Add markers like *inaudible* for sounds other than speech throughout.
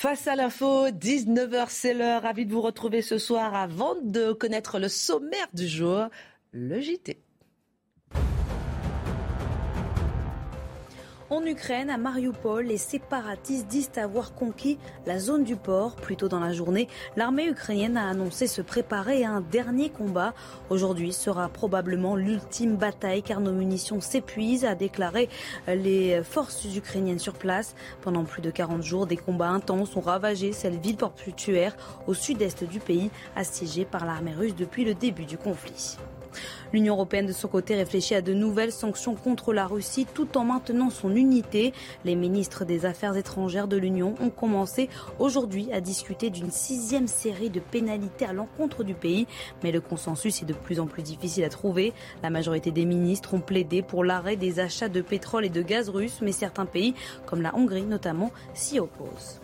Face à l'info, 19h c'est l'heure. Ravi de vous retrouver ce soir avant de connaître le sommaire du jour, le JT. En Ukraine, à Mariupol, les séparatistes disent avoir conquis la zone du port. Plus tôt dans la journée, l'armée ukrainienne a annoncé se préparer à un dernier combat. Aujourd'hui sera probablement l'ultime bataille car nos munitions s'épuisent, a déclaré les forces ukrainiennes sur place. Pendant plus de 40 jours, des combats intenses ont ravagé cette ville portuaire au sud-est du pays, assiégée par l'armée russe depuis le début du conflit. L'Union européenne, de son côté, réfléchit à de nouvelles sanctions contre la Russie tout en maintenant son unité. Les ministres des Affaires étrangères de l'Union ont commencé aujourd'hui à discuter d'une sixième série de pénalités à l'encontre du pays. Mais le consensus est de plus en plus difficile à trouver. La majorité des ministres ont plaidé pour l'arrêt des achats de pétrole et de gaz russes, mais certains pays, comme la Hongrie notamment, s'y opposent.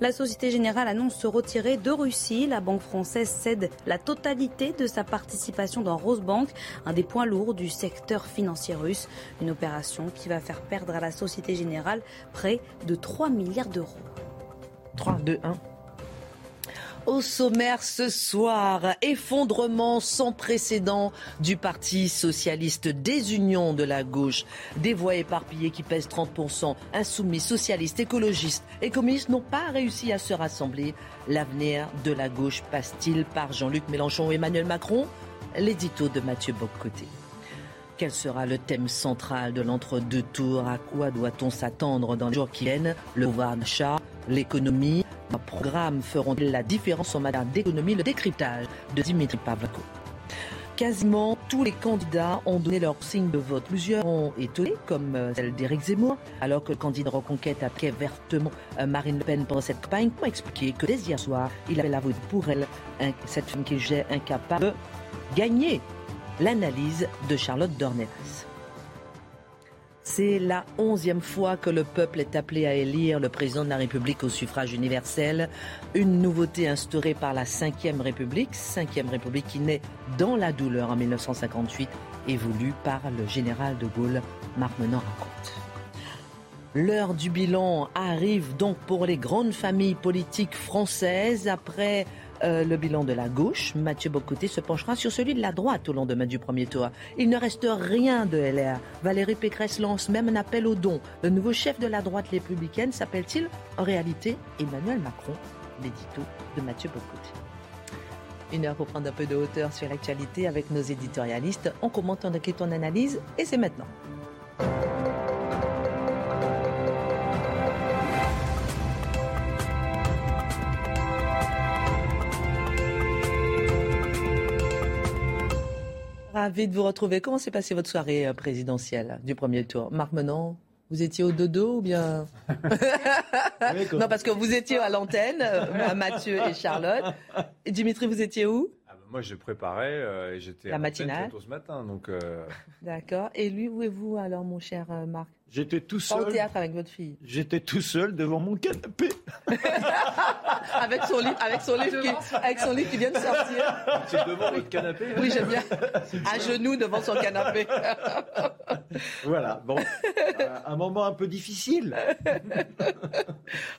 La Société Générale annonce se retirer de Russie. La banque française cède la totalité de sa participation dans Rosebank, un des points lourds du secteur financier russe. Une opération qui va faire perdre à la Société Générale près de 3 milliards d'euros. 3, 2, 1. Au sommaire ce soir, effondrement sans précédent du Parti socialiste, désunion de la gauche, des voix éparpillées qui pèsent 30%, insoumis, socialistes, écologistes et communistes n'ont pas réussi à se rassembler. L'avenir de la gauche passe-t-il par Jean-Luc Mélenchon ou Emmanuel Macron? L'édito de Mathieu Boccoté. Quel sera le thème central de l'entre-deux tours À quoi doit-on s'attendre dans les jours qui viennent? Le pouvoir l'économie Un programme feront la différence en matière d'économie Le décryptage de Dimitri Pavlako. Quasiment tous les candidats ont donné leur signe de vote. Plusieurs ont étonné, comme euh, celle d'Éric Zemmour, alors que le candidat Reconquête attaquait vertement euh, Marine Le Pen pendant cette campagne pour expliquer que dès hier soir, il avait avoué pour elle, cette femme qui est incapable de gagner l'analyse de Charlotte Dornelas. C'est la onzième fois que le peuple est appelé à élire le président de la République au suffrage universel. Une nouveauté instaurée par la Ve République, Ve République qui naît dans la douleur en 1958 et voulue par le général de Gaulle. Marc Menon raconte. L'heure du bilan arrive donc pour les grandes familles politiques françaises après euh, le bilan de la gauche. Mathieu Bocoté se penchera sur celui de la droite au lendemain du premier tour. Il ne reste rien de LR. Valérie Pécresse lance même un appel aux dons. Le nouveau chef de la droite républicaine s'appelle-t-il en réalité Emmanuel Macron L'édito de Mathieu Bocoté. Une heure pour prendre un peu de hauteur sur l'actualité avec nos éditorialistes. On commente, on enquête, on analyse et c'est maintenant. Ravi de vous retrouver. Comment s'est passée votre soirée euh, présidentielle du premier tour? Marc Menon vous étiez au dodo ou bien? *laughs* Non, parce que vous étiez à l'antenne, euh, Mathieu et Charlotte. Et Dimitri, vous étiez où? Ah bah Moi, je préparais euh, et j'étais la matinale ce matin. Donc. D'accord. Et lui, où est vous alors, mon cher Marc? J'étais tout seul. Au théâtre avec votre fille. J'étais tout seul devant mon canapé. *laughs* avec son livre, avec son livre, qui, avec son livre qui vient de sortir. C'est devant votre canapé. Oui, j'aime bien. À genoux devant son canapé. *laughs* voilà. Bon, euh, un moment un peu difficile.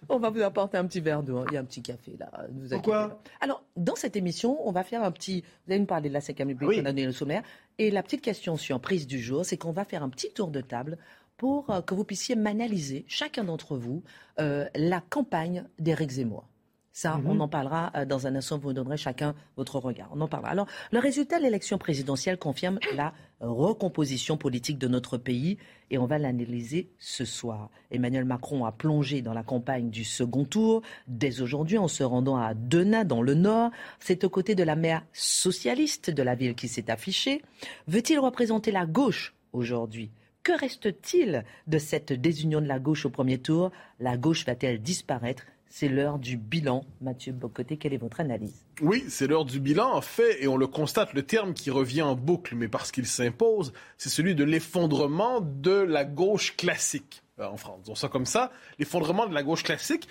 on va vous apporter un petit verre d'eau. Il y a un petit café là. Pourquoi Alors, dans cette émission, on va faire un petit. Vous allez nous parler de la 5 République, oui. on a donné le sommaire. Et la petite question sur prise du jour, c'est qu'on va faire un petit tour de table pour euh, que vous puissiez m'analyser, chacun d'entre vous, euh, la campagne d'Éric Zemmour. Ça, on mhm. en parlera euh, dans un instant. Vous donnerez chacun votre regard. On en parlera. Alors, le résultat de l'élection présidentielle confirme la recomposition politique de notre pays et on va l'analyser ce soir. Emmanuel Macron a plongé dans la campagne du second tour dès aujourd'hui en se rendant à Denain dans le Nord. C'est aux côtés de la maire socialiste de la ville qui s'est affichée. Veut-il représenter la gauche aujourd'hui? Que reste-t-il de cette désunion de la gauche au premier tour? La gauche va-t-elle disparaître? C'est l'heure du bilan. Mathieu Bocoté, quelle est votre analyse? Oui, c'est l'heure du bilan, en fait, et on le constate, le terme qui revient en boucle, mais parce qu'il s'impose, c'est celui de l'effondrement de la gauche classique euh, en France. Disons ça comme ça, l'effondrement de la gauche classique,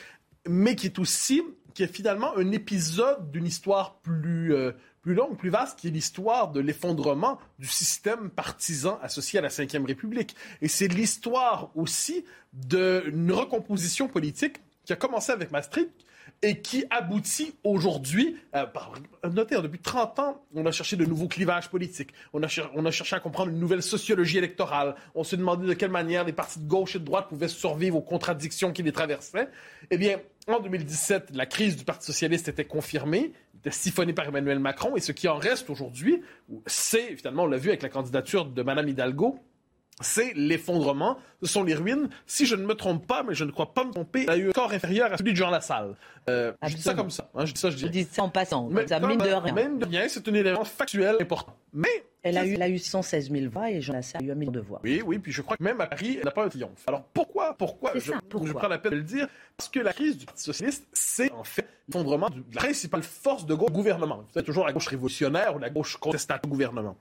mais qui est aussi, qui est finalement un épisode d'une histoire plus, euh, plus longue, plus vaste, qui est l'histoire de l'effondrement du système partisan associé à la Ve République. Et c'est l'histoire aussi d'une recomposition politique qui a commencé avec Maastricht et qui aboutit aujourd'hui, euh, notez, hein, depuis 30 ans, on a cherché de nouveaux clivages politiques, on a, on a cherché à comprendre une nouvelle sociologie électorale, on s'est demandé de quelle manière les partis de gauche et de droite pouvaient survivre aux contradictions qui les traversaient. Eh bien, en 2017, la crise du Parti socialiste était confirmée, était siphonnée par Emmanuel Macron, et ce qui en reste aujourd'hui, c'est, finalement, on l'a vu avec la candidature de Mme Hidalgo, c'est l'effondrement, ce sont les ruines. Si je ne me trompe pas, mais je ne crois pas me tromper, il a eu un corps inférieur à celui de Jean Lassalle. Euh, je dis ça comme ça. Hein, je dis ça, je dis. Je dis ça en passant. Mais, ça, mine de rien. Même de rien, c'est un élément factuel important. Mais elle a, eu, elle a eu 116 000 voix et Jean Lassalle a eu un million de voix. Oui, oui, puis je crois que même à Paris, elle n'a pas un triomphe. Alors pourquoi, pourquoi, je, je prends la peine de le dire? Parce que la crise du Parti socialiste, c'est en fait l'effondrement de la principale force de gauche gouvernement. C'est toujours la gauche révolutionnaire ou la gauche contestataire au gouvernement.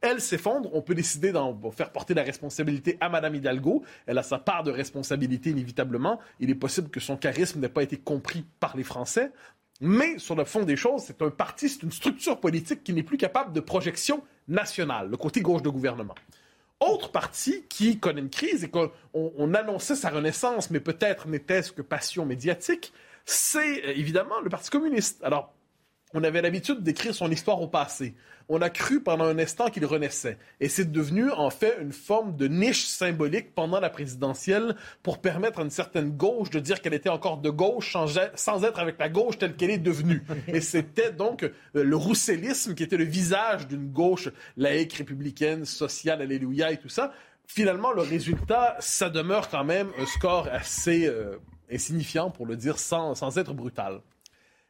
Elle s'effondre, on peut décider d'en faire porter la responsabilité à Madame Hidalgo. Elle a sa part de responsabilité inévitablement. Il est possible que son charisme n'ait pas été compris par les Français. Mais sur le fond des choses, c'est un parti, c'est une structure politique qui n'est plus capable de projection nationale, le côté gauche de gouvernement. Autre parti qui connaît une crise et qu'on on annonçait sa renaissance, mais peut-être n'était-ce que passion médiatique, c'est euh, évidemment le Parti communiste. Alors, on avait l'habitude d'écrire son histoire au passé. On a cru pendant un instant qu'il renaissait. Et c'est devenu, en fait, une forme de niche symbolique pendant la présidentielle pour permettre à une certaine gauche de dire qu'elle était encore de gauche sans être avec la gauche telle qu'elle est devenue. *laughs* Et c'était donc euh, le roussellisme qui était le visage d'une gauche laïque, républicaine, sociale, alléluia et tout ça. Finalement, le résultat, ça demeure quand même un score assez euh, insignifiant, pour le dire sans, sans être brutal.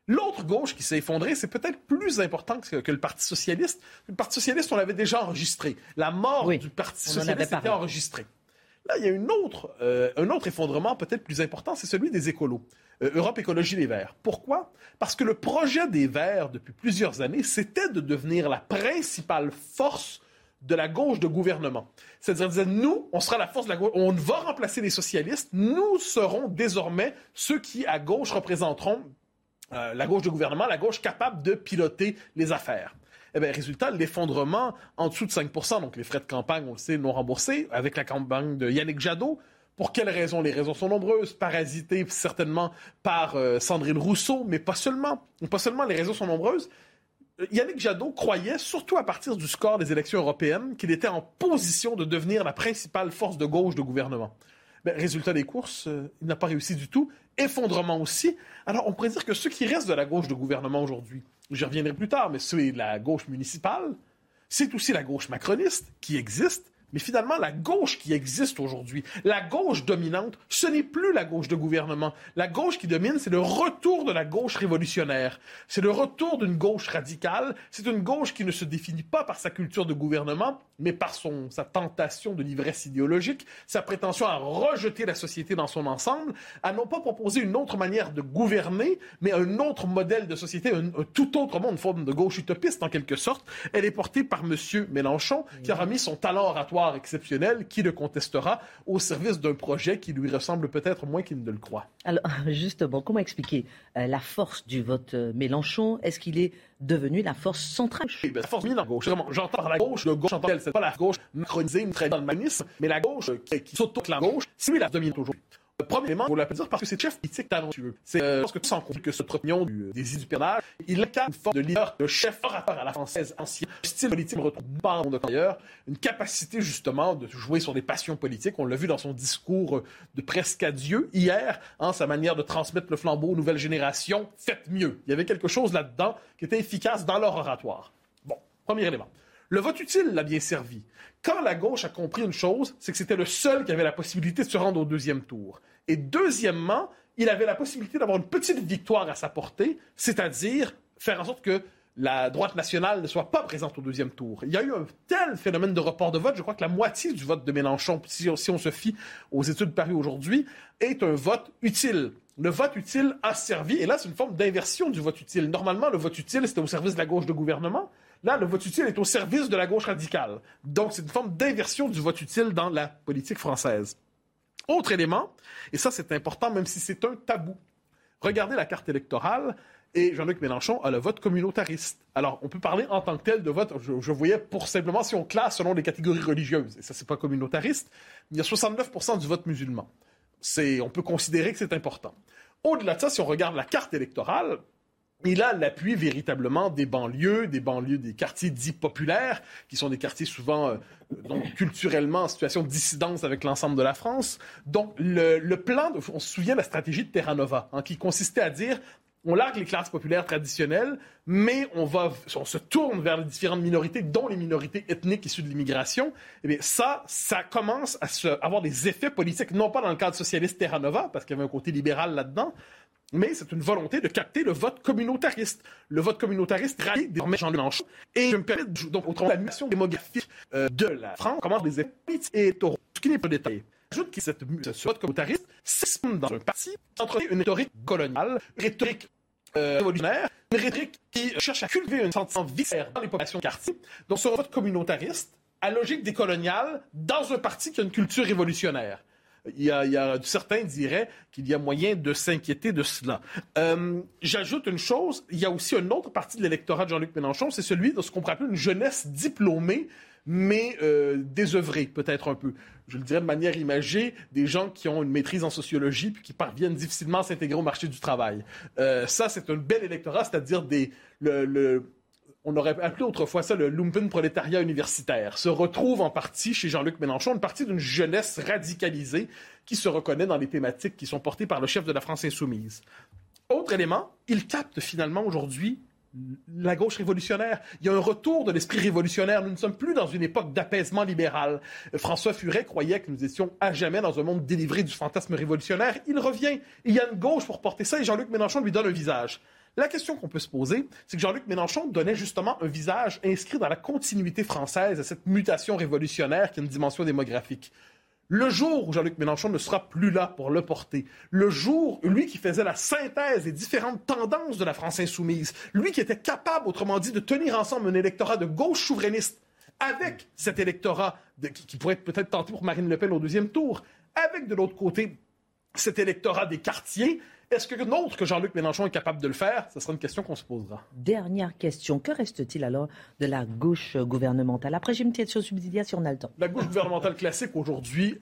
L'autre gauche qui s'est effondrée, c'est peut-être plus important que, le Parti socialiste. Le Parti socialiste, on l'avait déjà enregistré. La mort du Parti socialiste était enregistrée. Là, il y a une autre, euh, un autre effondrement peut-être plus important, c'est celui des écolos. Euh, Europe Écologie Les Verts. Pourquoi? Parce que le projet des Verts, depuis plusieurs années, c'était de devenir la principale force de la gauche de gouvernement. C'est-à-dire, nous, on sera la force de la gauche, on va remplacer les socialistes, nous serons désormais ceux qui, à gauche, représenteront euh, la gauche de gouvernement, la gauche capable de piloter les affaires. Eh bien, résultat, l'effondrement en dessous de 5% donc les frais de campagne, on le sait, non remboursés, avec la campagne de Yannick Jadot. Pour quelles raisons? Les raisons sont nombreuses. Parasité certainement par euh, Sandrine Rousseau, mais pas seulement. Pas seulement, les raisons sont nombreuses. Euh, Yannick Jadot croyait, surtout à partir du score des élections européennes, qu'il était en position de devenir la principale force de gauche de gouvernement. Ben, résultat des courses, il n'a pas réussi du tout effondrement aussi. Alors, on pourrait dire que ce qui reste de la gauche de gouvernement aujourd'hui, j'y reviendrai plus tard, mais c'est la gauche municipale, c'est aussi la gauche macroniste qui existe, mais finalement, la gauche qui existe aujourd'hui, la gauche dominante, ce n'est plus la gauche de gouvernement. La gauche qui domine, c'est le retour de la gauche révolutionnaire. C'est le retour d'une gauche radicale. C'est une gauche qui ne se définit pas par sa culture de gouvernement, mais par son, sa tentation de l'ivresse idéologique, sa prétention à rejeter la société dans son ensemble, à non pas proposer une autre manière de gouverner, mais un autre modèle de société, un, tout autre monde, une forme de gauche utopiste en quelque sorte. Elle est portée par M. Mélenchon, qui a remis son talent oratoire exceptionnel, qui le contestera au service d'un projet qui lui ressemble peut-être moins qu'il ne le croit. Alors, *laughs* justement, comment expliquer euh, la force du vote euh, Mélenchon? Est-ce qu'il est devenu la force centrale? Oui, ben, la force dominante gauche. J'entends la gauche, le gauche j'entends c'est pas la gauche macronisée, très dans le manisme, mais la gauche qui, qui la gauche, c'est lui la dominante aujourd'hui. Premièrement, on l'appeler dire parce que c'est chef politique talentueux. C'est euh, parce que tu sens que cette opinion du, euh, des idées du pernage, il incarne une forme de leader, de chef orateur à la française ancien, style politique retrouve pas de d'ailleurs, une capacité justement de jouer sur des passions politiques. On l'a vu dans son discours euh, de presque adieu hier, hein, sa manière de transmettre le flambeau aux nouvelles générations. Faites mieux. Il y avait quelque chose là-dedans qui était efficace dans leur oratoire. Bon, premier élément. Le vote utile l'a bien servi. Quand la gauche a compris une chose, c'est que c'était le seul qui avait la possibilité de se rendre au deuxième tour. Et deuxièmement, il avait la possibilité d'avoir une petite victoire à sa portée, c'est-à-dire faire en sorte que la droite nationale ne soit pas présente au deuxième tour. Il y a eu un tel phénomène de report de vote, je crois que la moitié du vote de Mélenchon, si, on se fie aux études parues aujourd'hui, est un vote utile. Le vote utile a servi, et là c'est une forme d'inversion du vote utile. Normalement, le vote utile, c'était au service de la gauche de gouvernement. Là, le vote utile est au service de la gauche radicale. Donc, c'est une forme d'inversion du vote utile dans la politique française. Autre élément, et ça c'est important même si c'est un tabou. Regardez la carte électorale et Jean-Luc Mélenchon a le vote communautariste. Alors, on peut parler en tant que tel de vote, je, voyais pour simplement si on classe selon les catégories religieuses, et ça c'est pas communautariste, il y a 69% du vote musulman. On peut considérer que c'est important. Au-delà de ça, si on regarde la carte électorale, il a l'appui véritablement des banlieues, des banlieues, des quartiers dits populaires, qui sont des quartiers souvent euh, donc, culturellement en situation de dissidence avec l'ensemble de la France. Donc, le, plan, on se souvient de la stratégie de Terra Nova, hein, qui consistait à dire on largue les classes populaires traditionnelles, mais on, va, on se tourne vers les différentes minorités, dont les minorités ethniques issues de l'immigration. Eh bien, ça, ça commence à avoir des effets politiques, non pas dans le cadre socialiste Terra Nova, parce qu'il y avait un côté libéral là-dedans, mais c'est une volonté de capter le vote communautariste. Le vote communautariste rallie désormais Jean Mélenchon. Et je me permets, de, donc, autrement, la mission démographique euh, de la France commence des effets et taureaux, ce qui n'est pas détaillé. Ajoute que ce vote communautariste s'exprime dans un parti qui entre une rhétorique coloniale, rhétorique révolutionnaire, une rhétorique qui cherche à cultiver un sentiment viscéral dans les populations de quartier. Donc, ce vote communautariste, à logique décoloniale, dans un parti qui a une culture révolutionnaire il y a, certains diraient qu'il y a moyen de s'inquiéter de cela. Euh, j'ajoute une chose, il y a aussi une autre partie de l'électorat de Jean-Luc Mélenchon, c'est celui de ce qu'on pourrait appeler une jeunesse diplômée, mais euh, désœuvrée peut-être un peu. Je le dirais de manière imagée, des gens qui ont une maîtrise en sociologie puis qui parviennent difficilement à s'intégrer au marché du travail. Euh, ça, c'est un bel électorat, c'est-à-dire des le on aurait appelé autrefois ça le lumpen prolétariat universitaire, se retrouve en partie chez Jean-Luc Mélenchon, une partie d'une jeunesse radicalisée qui se reconnaît dans les thématiques qui sont portées par le chef de la France insoumise. Autre élément, il capte finalement aujourd'hui la gauche révolutionnaire. Il y a un retour de l'esprit révolutionnaire. Nous ne sommes plus dans une époque d'apaisement libéral. François Furet croyait que nous étions à jamais dans un monde délivré du fantasme révolutionnaire. Il revient. Il y a une gauche pour porter ça et Jean-Luc Mélenchon lui donne un visage. La question qu'on peut se poser, c'est que Jean-Luc Mélenchon donnait justement un visage inscrit dans la continuité française à cette mutation révolutionnaire qui a une dimension démographique. Le jour où Jean-Luc Mélenchon ne sera plus là pour le porter, le jour, lui qui faisait la synthèse des différentes tendances de la France insoumise, lui qui était capable, autrement dit, de tenir ensemble un électorat de gauche souverainiste avec cet électorat qui, qui, pourrait être peut-être tenté pour Marine Le Pen au deuxième tour, avec de l'autre côté cet électorat des quartiers, est-ce que autre que Jean-Luc Mélenchon est capable de le faire? Ce sera une question qu'on se posera. Dernière question. Que reste-t-il alors de la gauche gouvernementale? Après, j'ai une question subsidiaire si on a le temps. La gauche gouvernementale classique aujourd'hui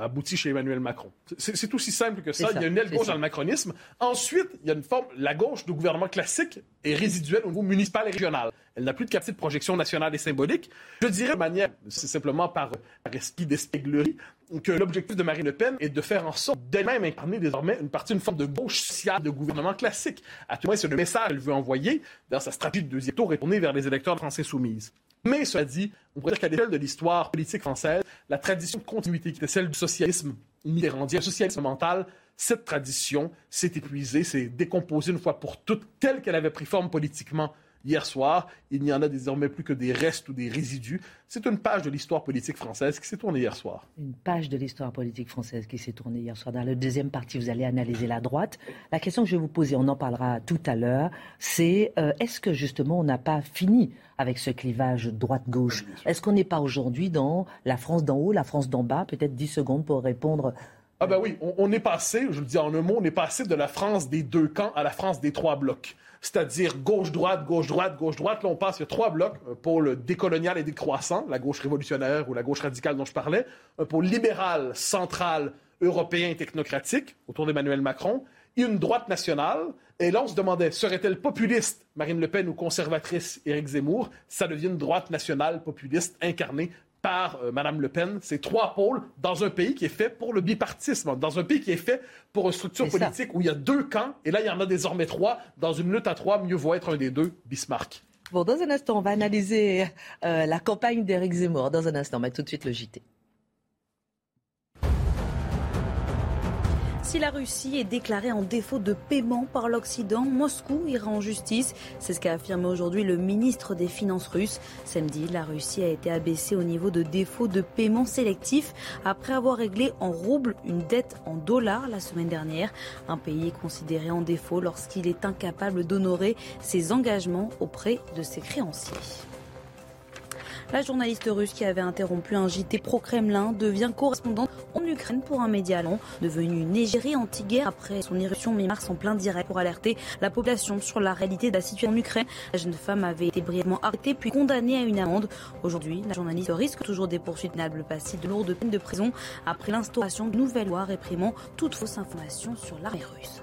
aboutit chez Emmanuel Macron. C'est aussi simple que ça. il y a une aile gauche dans le macronisme. Ensuite, il y a une forme. La gauche du gouvernement classique est résiduelle au niveau municipal et régional. Elle n'a plus de capacité de projection nationale et symbolique. Je dirais de manière, c'est simplement par, par esprit d'espièglerie, que l'objectif de Marine Le Pen est de faire en sorte d'elle-même incarner désormais une partie, une forme de gauche sociale de gouvernement classique. À tout moins, c'est le message qu'elle veut envoyer dans sa stratégie de deuxième tour tourner vers les électeurs français soumises. Mais cela dit, on pourrait dire qu'à l'échelle de l'histoire politique française, la tradition de continuité qui était celle du socialisme mitterrandien, le socialisme mental, cette tradition s'est épuisée, s'est décomposée une fois pour toutes, telle qu'elle avait pris forme politiquement hier soir. Il n'y en a désormais plus que des restes ou des résidus. C'est une page de l'histoire politique française qui s'est tournée hier soir. Une page de l'histoire politique française qui s'est tournée hier soir. Dans la deuxième partie, vous allez analyser la droite. La question que je vais vous poser, on en parlera tout à l'heure, c'est euh, est-ce que justement on n'a pas fini avec ce clivage droite-gauche? Est-ce qu'on n'est pas aujourd'hui dans la France d'en haut, la France d'en bas? Peut-être 10 secondes pour répondre ah ben oui, on, on, est passé, je le dis en un mot, on est passé de la France des deux camps à la France des trois blocs c'est-à-dire gauche-droite, gauche-droite, gauche-droite. Là, on passe, il y a trois blocs, un pôle décolonial et décroissant, la gauche révolutionnaire ou la gauche radicale dont je parlais, un pôle libéral, central, européen et technocratique, autour d'Emmanuel Macron, et une droite nationale. Et là, on se demandait, serait-elle populiste, Marine Le Pen, ou conservatrice, Éric Zemmour? Ça devient une droite nationale populiste incarnée par euh, Mme Le Pen, c'est trois pôles dans un pays qui est fait pour le bipartisme, dans un pays qui est fait pour une structure politique où il y a deux camps, et là, il y en a désormais trois. Dans une lutte à trois, mieux vaut être un des deux, Bismarck. Bon, dans un instant, on va analyser euh, la campagne d'Éric Zemmour. Dans un instant, mais tout de suite le JT. Si la Russie est déclarée en défaut de paiement par l'Occident, Moscou ira en justice. C'est ce qu'a affirmé aujourd'hui le ministre des Finances russe. Samedi, la Russie a été abaissée au niveau de défaut de paiement sélectif après avoir réglé en rouble une dette en dollars la semaine dernière. Un pays est considéré en défaut lorsqu'il est incapable d'honorer ses engagements auprès de ses créanciers. La journaliste russe qui avait interrompu un JT pro-Kremlin devient correspondante en Ukraine pour un média long, devenue une égérie anti-guerre après son irruption mi-mars en plein direct pour alerter la population sur la réalité de la situation en Ukraine. La jeune femme avait été brièvement arrêtée puis condamnée à une amende. Aujourd'hui, la journaliste risque toujours des poursuites pénales passives de lourdes peines de prison après l'instauration de nouvelles lois réprimant toute fausse information sur l'armée russe.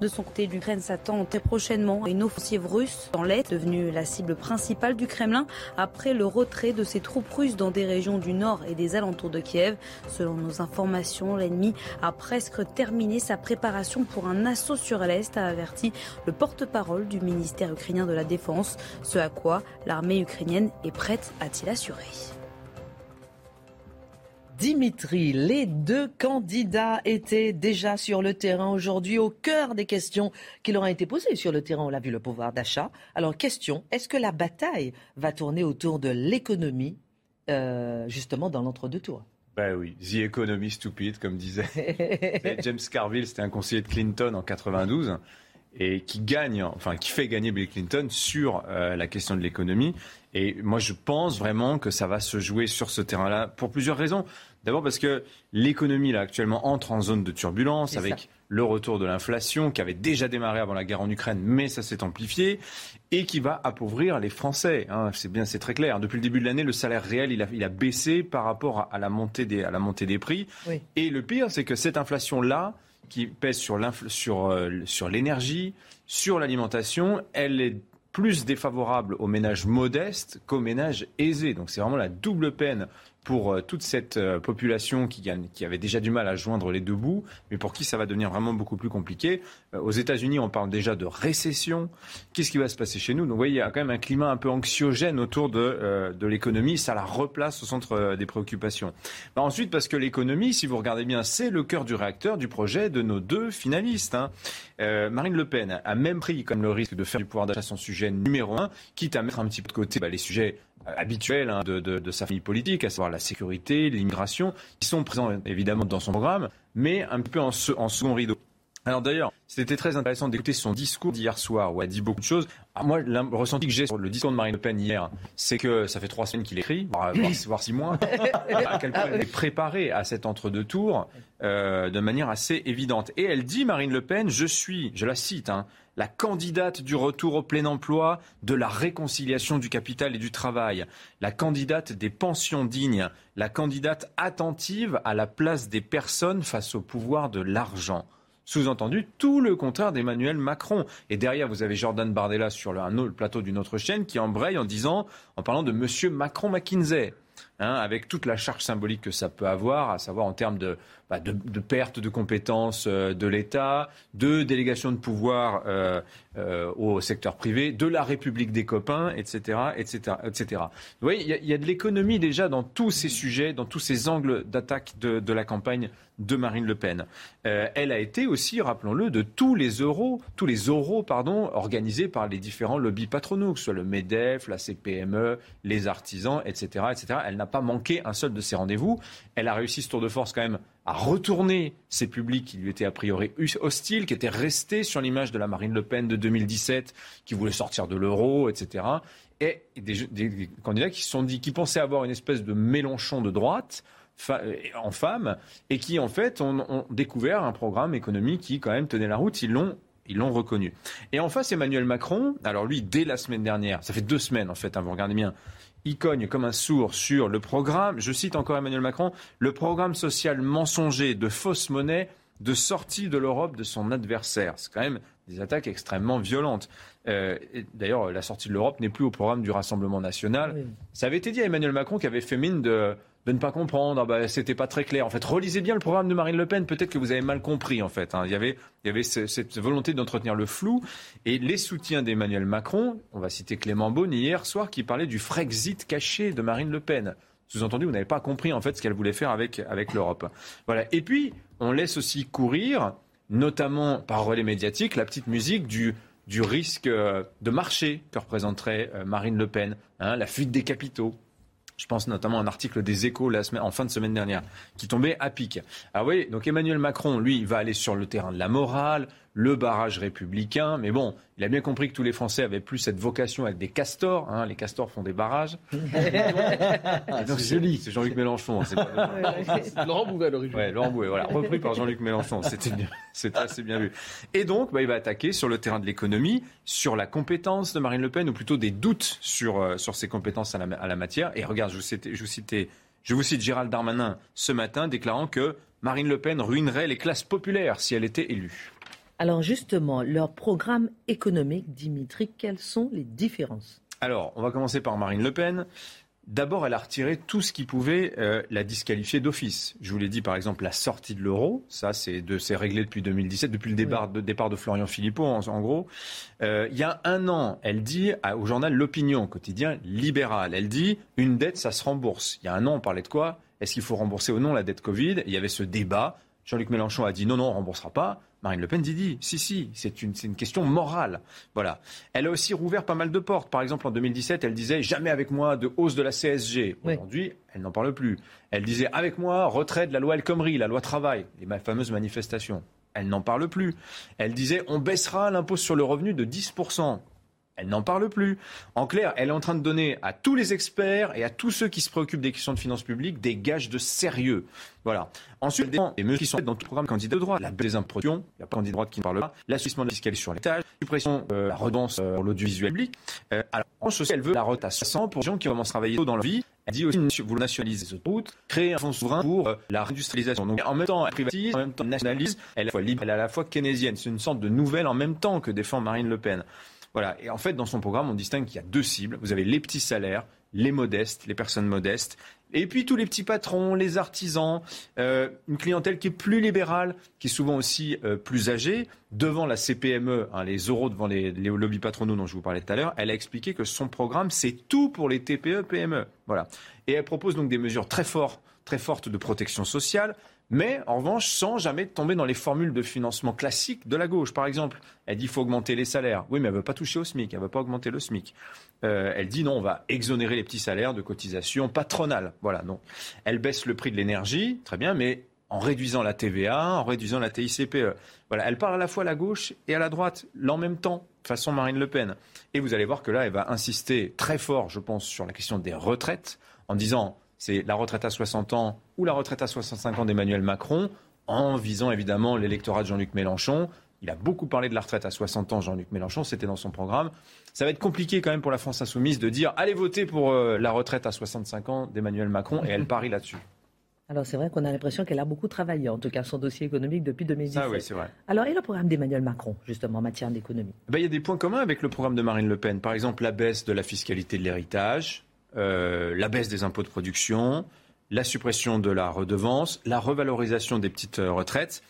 De son côté, l'Ukraine s'attend très prochainement à une offensive russe dans l'Est, devenue la cible principale du Kremlin après le retrait de ses troupes russes dans des régions du nord et des alentours de Kiev. Selon nos informations, l'ennemi a presque terminé sa préparation pour un assaut sur l'Est, a averti le porte-parole du ministère ukrainien de la Défense, ce à quoi l'armée ukrainienne est prête, a-t-il assuré. Dimitri, les deux candidats étaient déjà sur le terrain aujourd'hui au cœur des questions qui leur ont été posées sur le terrain. On l'a vu, le pouvoir d'achat. Alors, question, est-ce que la bataille va tourner autour de l'économie, euh, justement, dans l'entre-deux tours ben oui, The Economy Stupid, comme disait *laughs* James Carville, c'était un conseiller de Clinton en 92 et qui gagne, enfin qui fait gagner Bill Clinton sur euh, la question de l'économie. Et moi, je pense vraiment que ça va se jouer sur ce terrain-là pour plusieurs raisons. D'abord parce que l'économie, là, actuellement, entre en zone de turbulence avec le retour de l'inflation qui avait déjà démarré avant la guerre en Ukraine, mais ça s'est amplifié et qui va appauvrir les Français. Hein. c'est bien, c'est très clair. Depuis le début de l'année, le salaire réel, il a, il a baissé par rapport à, la montée des, à la montée des prix. Et le pire, c'est que cette inflation-là, qui pèse sur, sur, euh, sur l'énergie, sur l'alimentation, elle est plus défavorable aux ménages modestes qu'aux ménages aisés. Donc c'est vraiment la double peine pour euh, toute cette euh, population qui, qui, avait déjà du mal à joindre les deux bouts, mais pour qui ça va devenir vraiment beaucoup plus compliqué. Euh, aux États-Unis, on parle déjà de récession. Qu'est-ce qui va se passer chez nous? Donc, vous voyez, il y a quand même un climat un peu anxiogène autour de, de l'économie. Ça la replace au centre des préoccupations. Bah, ensuite, parce que l'économie, si vous regardez bien, c'est le cœur du réacteur du projet de nos deux finalistes. Hein. Marine Le Pen a même pris comme le risque de faire du pouvoir d'achat son sujet numéro un, quitte à mettre un petit peu de côté bah, les sujets habituels hein, de, sa famille politique, à savoir la sécurité, l'immigration, qui sont présents évidemment dans son programme, mais un peu en, en second rideau. Alors d'ailleurs, c'était très intéressant d'écouter son discours d'hier soir, où elle dit beaucoup de choses. Ah, moi, le ressenti que j'ai sur le discours de Marine Le Pen hier, c'est que ça fait trois semaines qu'il écrit, voire, voire, six mois, *laughs* à quel point elle est préparée à cet entre-deux tours euh, de manière assez évidente. Et elle dit, Marine Le Pen, je suis, je la cite, hein, la candidate du retour au plein emploi, de la réconciliation du capital et du travail, la candidate des pensions dignes, la candidate attentive à la place des personnes face au pouvoir de l'argent. Sous-entendu, tout le contraire d'Emmanuel Macron. Et derrière, vous avez Jordan Bardella sur le, plateau d'une autre chaîne qui embraye en disant, en parlant de Monsieur Macron McKinsey. Hein, avec toute la charge symbolique que ça peut avoir, à savoir en termes de, bah, de, perte de compétences euh, de l'État, de délégation de pouvoir euh, euh, au secteur privé, de la République des copains, etc. etc., etc. Vous voyez, il y, a de l'économie déjà dans tous ces sujets, dans tous ces angles d'attaque de, la campagne de Marine Le Pen. elle a été aussi, rappelons-le, de tous les euros, tous les euros, pardon, organisés par les différents lobbies patronaux, que ce soit le MEDEF, la CPME, les artisans, etc., etc. Elle n'a pas manqué un seul de ces rendez-vous. Elle a réussi ce tour de force quand même à retourner ces publics qui lui étaient a priori hostiles, qui étaient restés sur l'image de la Marine Le Pen de 2017, qui voulait sortir de l'euro, etc. Et des, candidats qui sont dit, qui pensaient avoir une espèce de Mélenchon de droite en femme, et qui en fait ont, découvert un programme économique qui quand même tenait la route. Ils l'ont ils l'ont reconnu. Et en face, Emmanuel Macron, alors lui, dès la semaine dernière, ça fait deux semaines en fait, hein, vous regardez bien, il cogne comme un sourd sur le programme, je cite encore Emmanuel Macron, le programme social mensonger de fausse monnaie de sortie de l'Europe de son adversaire. C'est quand même des attaques extrêmement violentes. Euh, d'ailleurs, la sortie de l'Europe n'est plus au programme du Rassemblement national. Ça avait été dit à Emmanuel Macron qui avait fait mine de, de ne pas comprendre. Ah bah, c'était pas très clair. En fait, relisez bien le programme de Marine Le Pen. Peut-être que vous avez mal compris. En fait, hein. il y avait, cette volonté d'entretenir le flou et les soutiens d'Emmanuel Macron. On va citer Clément Beaune hier soir qui parlait du Frexit caché de Marine Le Pen. Sous-entendu, vous n'avez pas compris en fait ce qu'elle voulait faire avec, l'Europe. Voilà. Et puis, on laisse aussi courir, notamment par relais médiatique, la petite musique du du risque euh, de marché que représenterait euh, Marine Le Pen, hein, la fuite des capitaux. Je pense notamment à un article des Échos en fin de semaine dernière qui tombait à pic. Ah oui, donc Emmanuel Macron, lui, va aller sur le terrain de la morale, le barrage républicain. Mais bon, il a bien compris que tous les Français avaient plus cette vocation avec des castors. Hein. Les castors font des barrages. *laughs* c'est joli. C'est Jean-Luc Mélenchon. *laughs* C'est Laurent Bouvet à l'origine. Ouais, Laurent Bouvet, voilà. Repris par Jean-Luc Mélenchon. C'était C'était assez bien vu. Et donc, bah, il va attaquer sur le terrain de l'économie, sur la compétence de Marine Le Pen, ou plutôt des doutes sur, euh, sur ses compétences à la, à la, matière. Et regarde, je vous, citais, je, vous citais, je vous cite Gérald Darmanin ce matin, déclarant que Marine Le Pen ruinerait les classes populaires si elle était élue. Alors justement, leur programme économique, Dimitri, quelles sont les différences? Alors, on va commencer par Marine Le Pen. D'abord, elle a retiré tout ce qui pouvait euh, la disqualifier d'office. Je vous l'ai dit, par exemple, la sortie de l'euro. Ça, c'est, de, réglé depuis 2017, depuis le départ, de, départ de Florian Philippot, en, gros. Euh, il y a un an, elle dit au journal L'Opinion, quotidien libéral, elle dit une dette, ça se rembourse. Il y a un an, on parlait de quoi? Est-ce qu'il faut rembourser ou non la dette Covid? Il y avait ce débat. Jean-Luc Mélenchon a dit non, non, on ne remboursera pas. Marine Le Pen dit, si, si, c'est une, une, question morale. Voilà. Elle a aussi rouvert pas mal de portes. Par exemple, en 2017, elle disait jamais avec moi de hausse de la CSG. Aujourd'hui, elle n'en parle plus. Elle disait avec moi retrait de la loi El Khomri, la loi travail, les fameuses manifestations. Elle n'en parle plus. Elle disait on baissera l'impôt sur le revenu de 10%. Elle n'en parle plus. En clair, elle est en train de donner à tous les experts et à tous ceux qui se préoccupent des questions de finances publiques des gages de sérieux. Voilà. Ensuite, les mesures qui sont dans tout le programme candidat de droit, la baisse des impôts, il n'y a pas de candidat de droite qui ne parle pas, l'assouplissement fiscal sur l'étage, suppression de la redance euh, pour l'audiovisuel public. Euh, alors, en elle veut la retraite à 100 pour les gens qui commencent à travailler tôt dans leur vie. Elle dit aussi, vous nationalisez les autoroutes, créer un fonds souverain pour euh, la réindustrialisation. Donc, en même temps, elle privatise, en même temps, elle nationalise, elle est à la fois libre, elle est à la fois keynésienne. C'est une sorte de nouvelle en même temps que défend Marine Le Pen. Voilà. Et en fait, dans son programme, on distingue qu'il y a deux cibles. Vous avez les petits salaires, les modestes, les personnes modestes, et puis tous les petits patrons, les artisans, euh, une clientèle qui est plus libérale, qui est souvent aussi euh, plus âgée. Devant la CPME, hein, les euros devant les, les, lobbies patronaux dont je vous parlais tout à l'heure, elle a expliqué que son programme, c'est tout pour les TPE, PME. Voilà. Et elle propose donc des mesures très fortes, très fortes de protection sociale, mais en revanche sans jamais tomber dans les formules de financement classiques de la gauche. Par exemple, elle dit qu'il faut augmenter les salaires. Oui, mais elle ne veut pas toucher au SMIC, elle ne veut pas augmenter le SMIC. Euh, elle dit non, on va exonérer les petits salaires de cotisation patronale. Voilà, non. Elle baisse le prix de l'énergie, très bien, mais en réduisant la TVA, en réduisant la TICPE. Voilà, elle parle à la fois à la gauche et à la droite, en même temps, façon Marine Le Pen. Et vous allez voir que là, elle va insister très fort, je pense, sur la question des retraites, en disant c'est la retraite à 60 ans ou la retraite à 65 ans d'Emmanuel Macron, en visant évidemment l'électorat de Jean-Luc Mélenchon. Il a beaucoup parlé de la retraite à 60 ans, Jean-Luc Mélenchon, c'était dans son programme. Ça va être compliqué quand même pour la France insoumise de dire allez voter pour euh, la retraite à 65 ans d'Emmanuel Macron, et elle parie là-dessus. *laughs* Alors c'est vrai qu'on a l'impression qu'elle a beaucoup travaillé, en tout cas son dossier économique depuis 2017. Ah oui, c'est vrai. Alors et le programme d'Emmanuel Macron, justement, en matière d'économie? Ben, Il y a des points communs avec le programme de Marine Le Pen. Par exemple, la baisse de la fiscalité de l'héritage, euh, la baisse des impôts de production, la suppression de la redevance, la revalorisation des petites euh, retraites.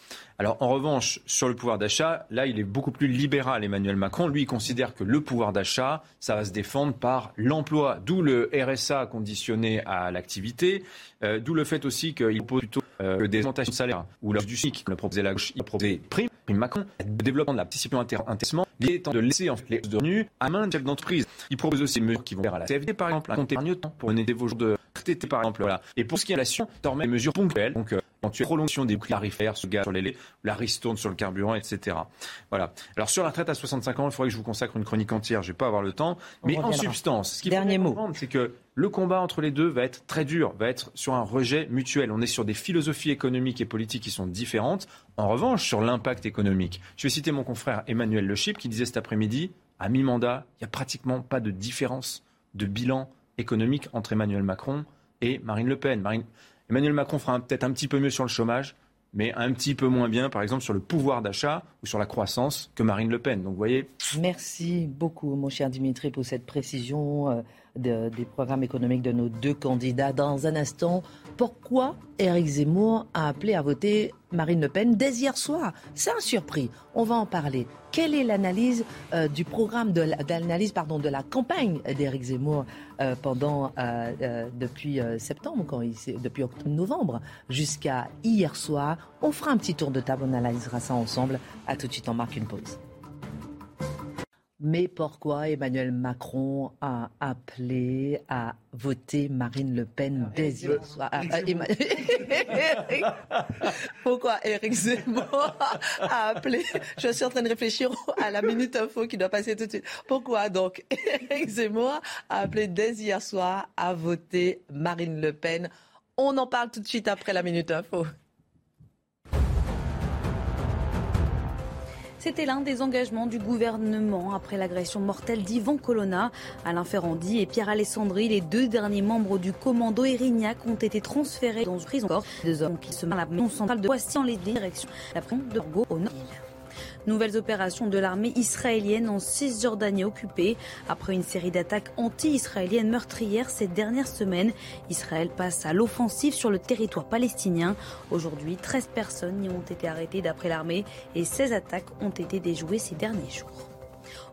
Alors en revanche, sur le pouvoir d'achat, là, il est beaucoup plus libéral, Emmanuel Macron. Lui, il considère que le pouvoir d'achat, ça va se défendre par l'emploi, d'où le RSA conditionné à l'activité, euh, d'où le fait aussi qu'il propose plutôt euh, des augmentations de salaire ou du SMIC, comme le proposait la gauche, il proposait prime, prime Macron, développement de la participation intéressement, l'idée étant de laisser en fait, les de revenus à main de chefs d'entreprise. Il propose aussi des mesures qui vont faire à la CFD, par exemple, un compte épargne-temps pour mener vos jours de RTT, par exemple. Et pour ce qui est de l'inflation, des mesures ponctuelles, donc euh, tu prolongation des boucles tarifaires, ce gaz sur les la ristourne sur le carburant, etc. Voilà. Alors sur la retraite à 65 ans, il faudrait que je vous consacre une chronique entière. Je vais pas avoir le temps, mais en substance, ce qu'il faut comprendre, c'est que le combat entre les deux va être très dur, va être sur un rejet mutuel. On est sur des philosophies économiques et politiques qui sont différentes. En revanche, sur l'impact économique, je vais citer mon confrère Emmanuel Le Chip qui disait cet après-midi, à mi-mandat, il n'y a pratiquement pas de différence de bilan économique entre Emmanuel Macron et Marine Le Pen. Marine... Emmanuel Macron fera peut-être un petit peu mieux sur le chômage, mais un petit peu moins bien, par exemple, sur le pouvoir d'achat ou sur la croissance que Marine Le Pen. Donc, vous voyez. Merci beaucoup, mon cher Dimitri, pour cette précision. Des programmes économiques de nos deux candidats. Dans un instant, pourquoi Éric Zemmour a appelé à voter Marine Le Pen dès hier soir? C'est un surpris. On va en parler. Quelle est l'analyse euh, du programme d'analyse pardon de la campagne d'Éric Zemmour euh, pendant euh, depuis septembre, quand il, depuis octobre-novembre jusqu'à hier soir? On fera un petit tour de table, on analysera ça ensemble. À tout de suite, on marque une pause. Mais pourquoi Emmanuel Macron a appelé à voter Marine Le Pen dès hier soir? Ah, *laughs* Pourquoi Eric Zemmour a appelé? Je suis en train de réfléchir à la minute info qui doit passer tout de suite. Pourquoi donc Eric Zemmour a appelé dès hier soir à voter Marine Le Pen? On en parle tout de suite après la minute info. C'était l'un des engagements du gouvernement après l'agression mortelle d'Ivan Colonna. Alain Ferrandi et Pierre Alessandri, les deux derniers membres du commando Erignac, ont été transférés dans une prison corps. Deux hommes qui se mettent à la maison centrale de Poissy en les directions la prison de Borgo au nord. Nouvelles opérations de l'armée israélienne en Cisjordanie occupée. Après une série d'attaques anti-israéliennes meurtrières ces dernières semaines, Israël passe à l'offensive sur le territoire palestinien. Aujourd'hui, 13 personnes y ont été arrêtées d'après l'armée et 16 attaques ont été déjouées ces derniers jours.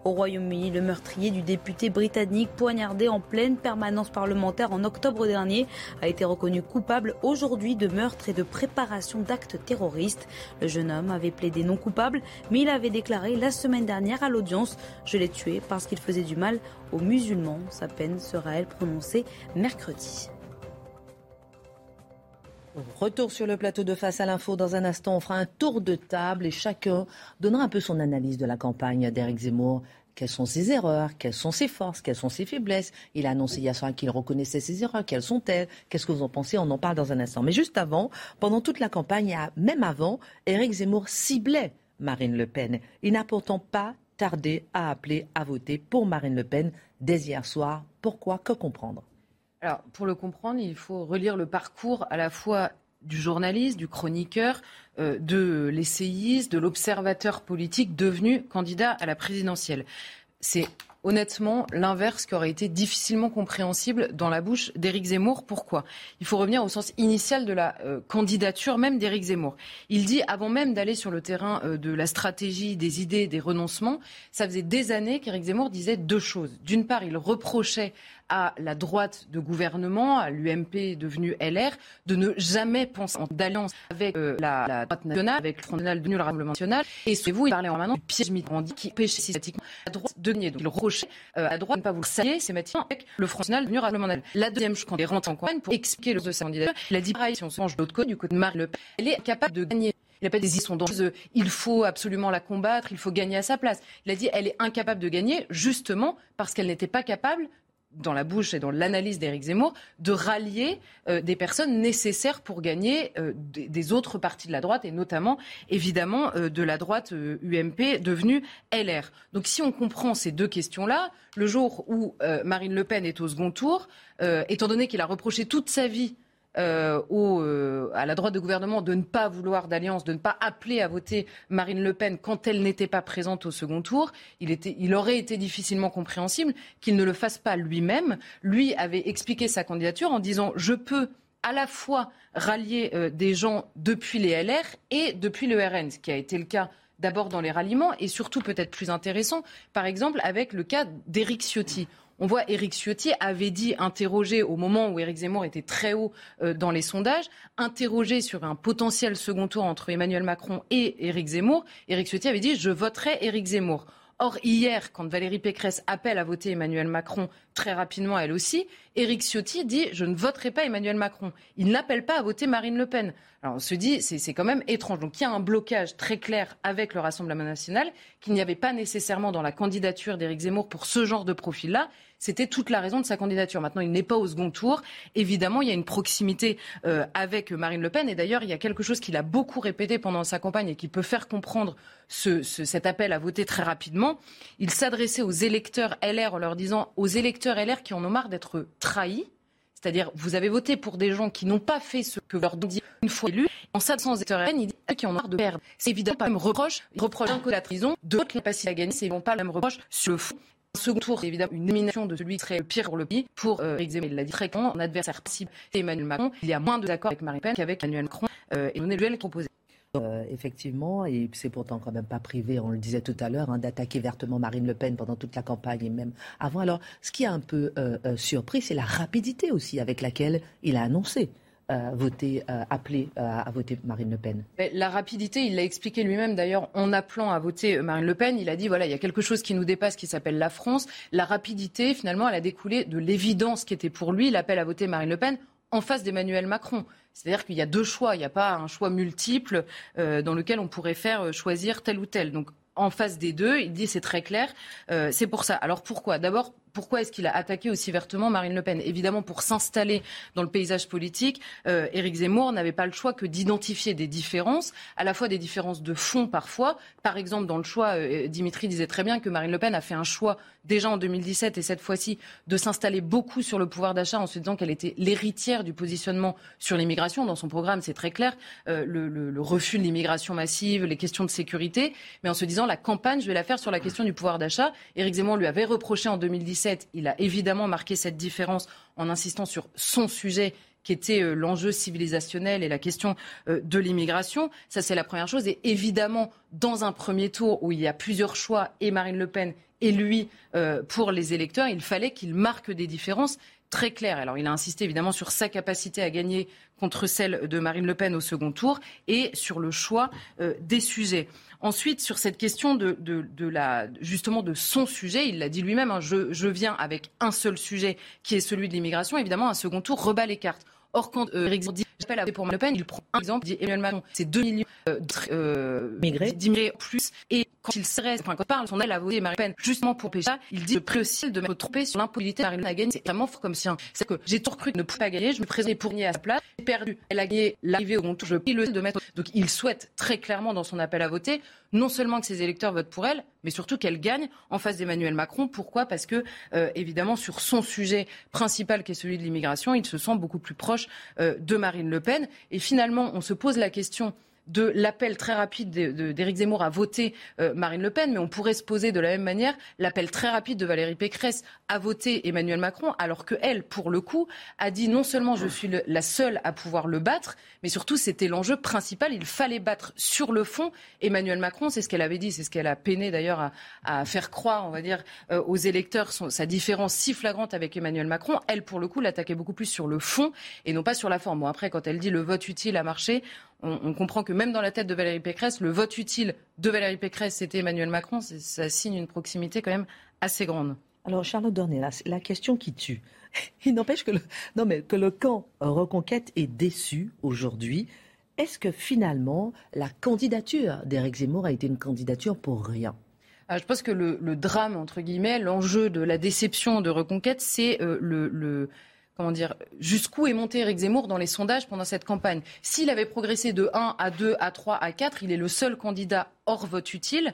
Au Royaume-Uni, le meurtrier du député britannique poignardé en pleine permanence parlementaire en octobre dernier a été reconnu coupable aujourd'hui de meurtre et de préparation d'actes terroristes. Le jeune homme avait plaidé non coupable, mais il avait déclaré la semaine dernière à l'audience Je l'ai tué parce qu'il faisait du mal aux musulmans. Sa peine sera, elle, prononcée mercredi. Retour sur le plateau de Face à l'info. Dans un instant, on fera un tour de table et chacun donnera un peu son analyse de la campagne d'Éric Zemmour. Quelles sont ses erreurs? Quelles sont ses forces? Quelles sont ses faiblesses? Il a annoncé hier soir qu'il reconnaissait ses erreurs. Quelles sont-elles? Qu'est-ce que vous en pensez? On en parle dans un instant. Mais juste avant, pendant toute la campagne, même avant, Éric Zemmour ciblait Marine Le Pen. Il n'a pourtant pas tardé à appeler à voter pour Marine Le Pen dès hier soir. Pourquoi? Que comprendre? Alors, pour le comprendre, il faut relire le parcours à la fois du journaliste, du chroniqueur, euh, de l'essayiste, de l'observateur politique devenu candidat à la présidentielle. C'est honnêtement l'inverse qui aurait été difficilement compréhensible dans la bouche d'Éric Zemmour. Pourquoi? Il faut revenir au sens initial de la euh, candidature même d'Éric Zemmour. Il dit, avant même d'aller sur le terrain euh, de la stratégie, des idées, des renoncements, ça faisait des années qu'Éric Zemmour disait deux choses. D'une part, il reprochait à la droite de gouvernement, à l'UMP devenu LR, de ne jamais penser en d'alliance avec euh, la, droite nationale, avec le Front National devenu le Rassemblement National. Et souvenez-vous, il parlait en maintenant du piège Mitterrand qui pêchait systématiquement la droite de nier. Donc il reprochait euh, à droite de ne pas vous saluer systématiquement avec le Front National devenu le Rassemblement National. La deuxième chose, quand il rentre en campagne pour expliquer le de sa candidature, il a dit pareil, si on se range de l'autre côté, du côté de Marine Le Pen, elle est capable de gagner. Il n'a pas dit sont dangereuses, il faut absolument la combattre, il faut gagner à sa place. Il a dit elle est incapable de gagner justement parce qu'elle n'était pas capable dans la bouche et dans l'analyse d'Éric Zemmour, de rallier euh, des personnes nécessaires pour gagner euh, des, autres partis de la droite, et notamment, évidemment, euh, de la droite UMP devenue LR. Donc si on comprend ces deux questions-là, le jour où Marine Le Pen est au second tour, étant donné qu'il a reproché toute sa vie euh, euh, à la droite de gouvernement de ne pas vouloir d'alliance, de ne pas appeler à voter Marine Le Pen quand elle n'était pas présente au second tour, il aurait été difficilement compréhensible qu'il ne le fasse pas lui-même. Lui avait expliqué sa candidature en disant je peux à la fois rallier euh, des gens depuis les LR et depuis le RN, ce qui a été le cas d'abord dans les ralliements et surtout peut-être plus intéressant, par exemple avec le cas d'Éric Ciotti. On voit Éric Ciotti avait dit, interrogé au moment où Éric Zemmour était très haut euh, dans les sondages, interrogé sur un potentiel second tour entre Emmanuel Macron et Éric Zemmour. Éric Ciotti avait dit Je voterai Éric Zemmour. Or, hier, quand Valérie Pécresse appelle à voter Emmanuel Macron très rapidement, elle aussi, Éric Ciotti dit Je ne voterai pas Emmanuel Macron. Il n'appelle pas à voter Marine Le Pen. Alors on se dit, c'est quand même étrange. Donc il y a un blocage très clair avec le Rassemblement national qu'il n'y avait pas nécessairement dans la candidature d'Éric Zemmour pour ce genre de profil-là. C'était toute la raison de sa candidature. Maintenant, il n'est pas au second tour. Évidemment, il y a une proximité euh, avec Marine Le Pen. Et d'ailleurs, il y a quelque chose qu'il a beaucoup répété pendant sa campagne et qui peut faire comprendre ce, cet appel à voter très rapidement. Il s'adressait aux électeurs LR en leur disant aux électeurs LR qui en ont marre d'être trahis. C'est-à-dire, vous avez voté pour des gens qui n'ont pas fait ce que leur dit une fois élus. En s'adressant aux électeurs LR, il dit qui en ont marre de perdre. C'est évidemment pas le même reproche. Il reproche d'un côté la trahison, d'autres la capacité à gagner. C'est pas le même reproche sur le fond second tour, évidemment une élimination de celui qui serait le pire pour le pays. Pour euh, Zemmour, il l'a dit très clairement, en adversaire possible, c'est Emmanuel Macron. Il y a moins de avec Marine Le Pen qu'avec Emmanuel Macron. Euh, et on est le duel proposé. Euh, effectivement, et c'est pourtant quand même pas privé, on le disait tout à l'heure, hein, d'attaquer vertement Marine Le Pen pendant toute la campagne et même avant. Alors, ce qui a un peu euh, euh, surpris, c'est la rapidité aussi avec laquelle il a annoncé. Voter, appelé à voter Marine Le Pen. La rapidité, il l'a expliqué lui-même d'ailleurs en appelant à voter Marine Le Pen. Il a dit voilà, il y a quelque chose qui nous dépasse qui s'appelle la France. La rapidité, finalement, elle a découlé de l'évidence qui était pour lui l'appel à voter Marine Le Pen en face d'Emmanuel Macron. C'est-à-dire qu'il y a deux choix, il n'y a pas un choix multiple euh, dans lequel on pourrait faire euh, choisir tel ou tel. Donc en face des deux, il dit c'est très clair, euh, c'est pour ça. Alors pourquoi? D'abord pourquoi est-ce qu'il a attaqué aussi vertement Marine Le Pen? Évidemment, pour s'installer dans le paysage politique, euh, Éric Zemmour n'avait pas le choix que d'identifier des différences, à la fois des différences de fond parfois. Par exemple, dans le choix, euh, Dimitri disait très bien que Marine Le Pen a fait un choix déjà en 2017 et cette fois-ci de s'installer beaucoup sur le pouvoir d'achat en se disant qu'elle était l'héritière du positionnement sur l'immigration. Dans son programme, c'est très clair, euh, le, le, le, refus de l'immigration massive, les questions de sécurité, mais en se disant la campagne, je vais la faire sur la question du pouvoir d'achat. Éric Zemmour lui avait reproché en 2017 il a évidemment marqué cette différence en insistant sur son sujet qui était euh, l'enjeu civilisationnel et la question euh, de l'immigration. Ça, c'est la première chose. Et évidemment, dans un premier tour où il y a plusieurs choix, et Marine Le Pen et lui, euh, pour les électeurs, il fallait qu'il marque des différences très claires. Alors, il a insisté évidemment sur sa capacité à gagner contre celle de Marine Le Pen au second tour et sur le choix des sujets. Ensuite, sur cette question de, la, justement de son sujet, il l'a dit lui-même, hein, je, je viens avec un seul sujet qui est celui de l'immigration. Évidemment, un second tour rebat les cartes. Or, quand euh, Eric dit j'appelle à pour Le Pen, il prend un exemple, il dit Emmanuel Macron, c'est 2 millions euh, euh d'immigrés plus. Et quand il serait, enfin, quand son aile à voter Marine Le Pen, justement pour Pécha, il dit je aussi de me tromper sur l'impolité Marine Le Pen a gagné. C'est vraiment fort comme sien. C'est que j'ai tout recruté, ne pouvait pas gagner, je me présentais pour nier à sa place, j'ai perdu. Elle a gagné l'arrivée au tour, je prie le de mettre. Donc il souhaite très clairement dans son appel à voter, non seulement que ses électeurs votent pour elle, mais surtout qu'elle gagne en face d'Emmanuel Macron. Pourquoi? Parce que, euh, évidemment, sur son sujet principal, qui est celui de l'immigration, il se sent beaucoup plus proche euh, de Marine Le Pen. Et finalement, on se pose la question de l'appel très rapide d'Éric Zemmour à voter euh, Marine Le Pen, mais on pourrait se poser de la même manière l'appel très rapide de Valérie Pécresse à voter Emmanuel Macron, alors que elle, pour le coup, a dit non seulement je suis la seule à pouvoir le battre, mais surtout c'était l'enjeu principal. Il fallait battre sur le fond Emmanuel Macron. C'est ce qu'elle avait dit, c'est ce qu'elle a peiné d'ailleurs à, faire croire, on va dire, euh, aux électeurs sa différence si flagrante avec Emmanuel Macron. Elle, pour le coup, l'attaquait beaucoup plus sur le fond et non pas sur la forme. Bon, après, quand elle dit le vote utile a marché, on, comprend que même dans la tête de Valérie Pécresse, le vote utile de Valérie Pécresse, c'était Emmanuel Macron. Ça signe une proximité quand même assez grande. Alors, Charlotte Dornelas, la question qui tue. *laughs* Il n'empêche que le, non, mais que le camp Reconquête est déçu aujourd'hui. Est-ce que finalement, la candidature d'Éric Zemmour a été une candidature pour rien? Ah, je pense que le, drame, entre guillemets, l'enjeu de la déception de Reconquête, c'est euh, le, comment dire, jusqu'où est monté Éric Zemmour dans les sondages pendant cette campagne. S'il avait progressé de 1 à 2 à 3 à 4, il est le seul candidat hors vote utile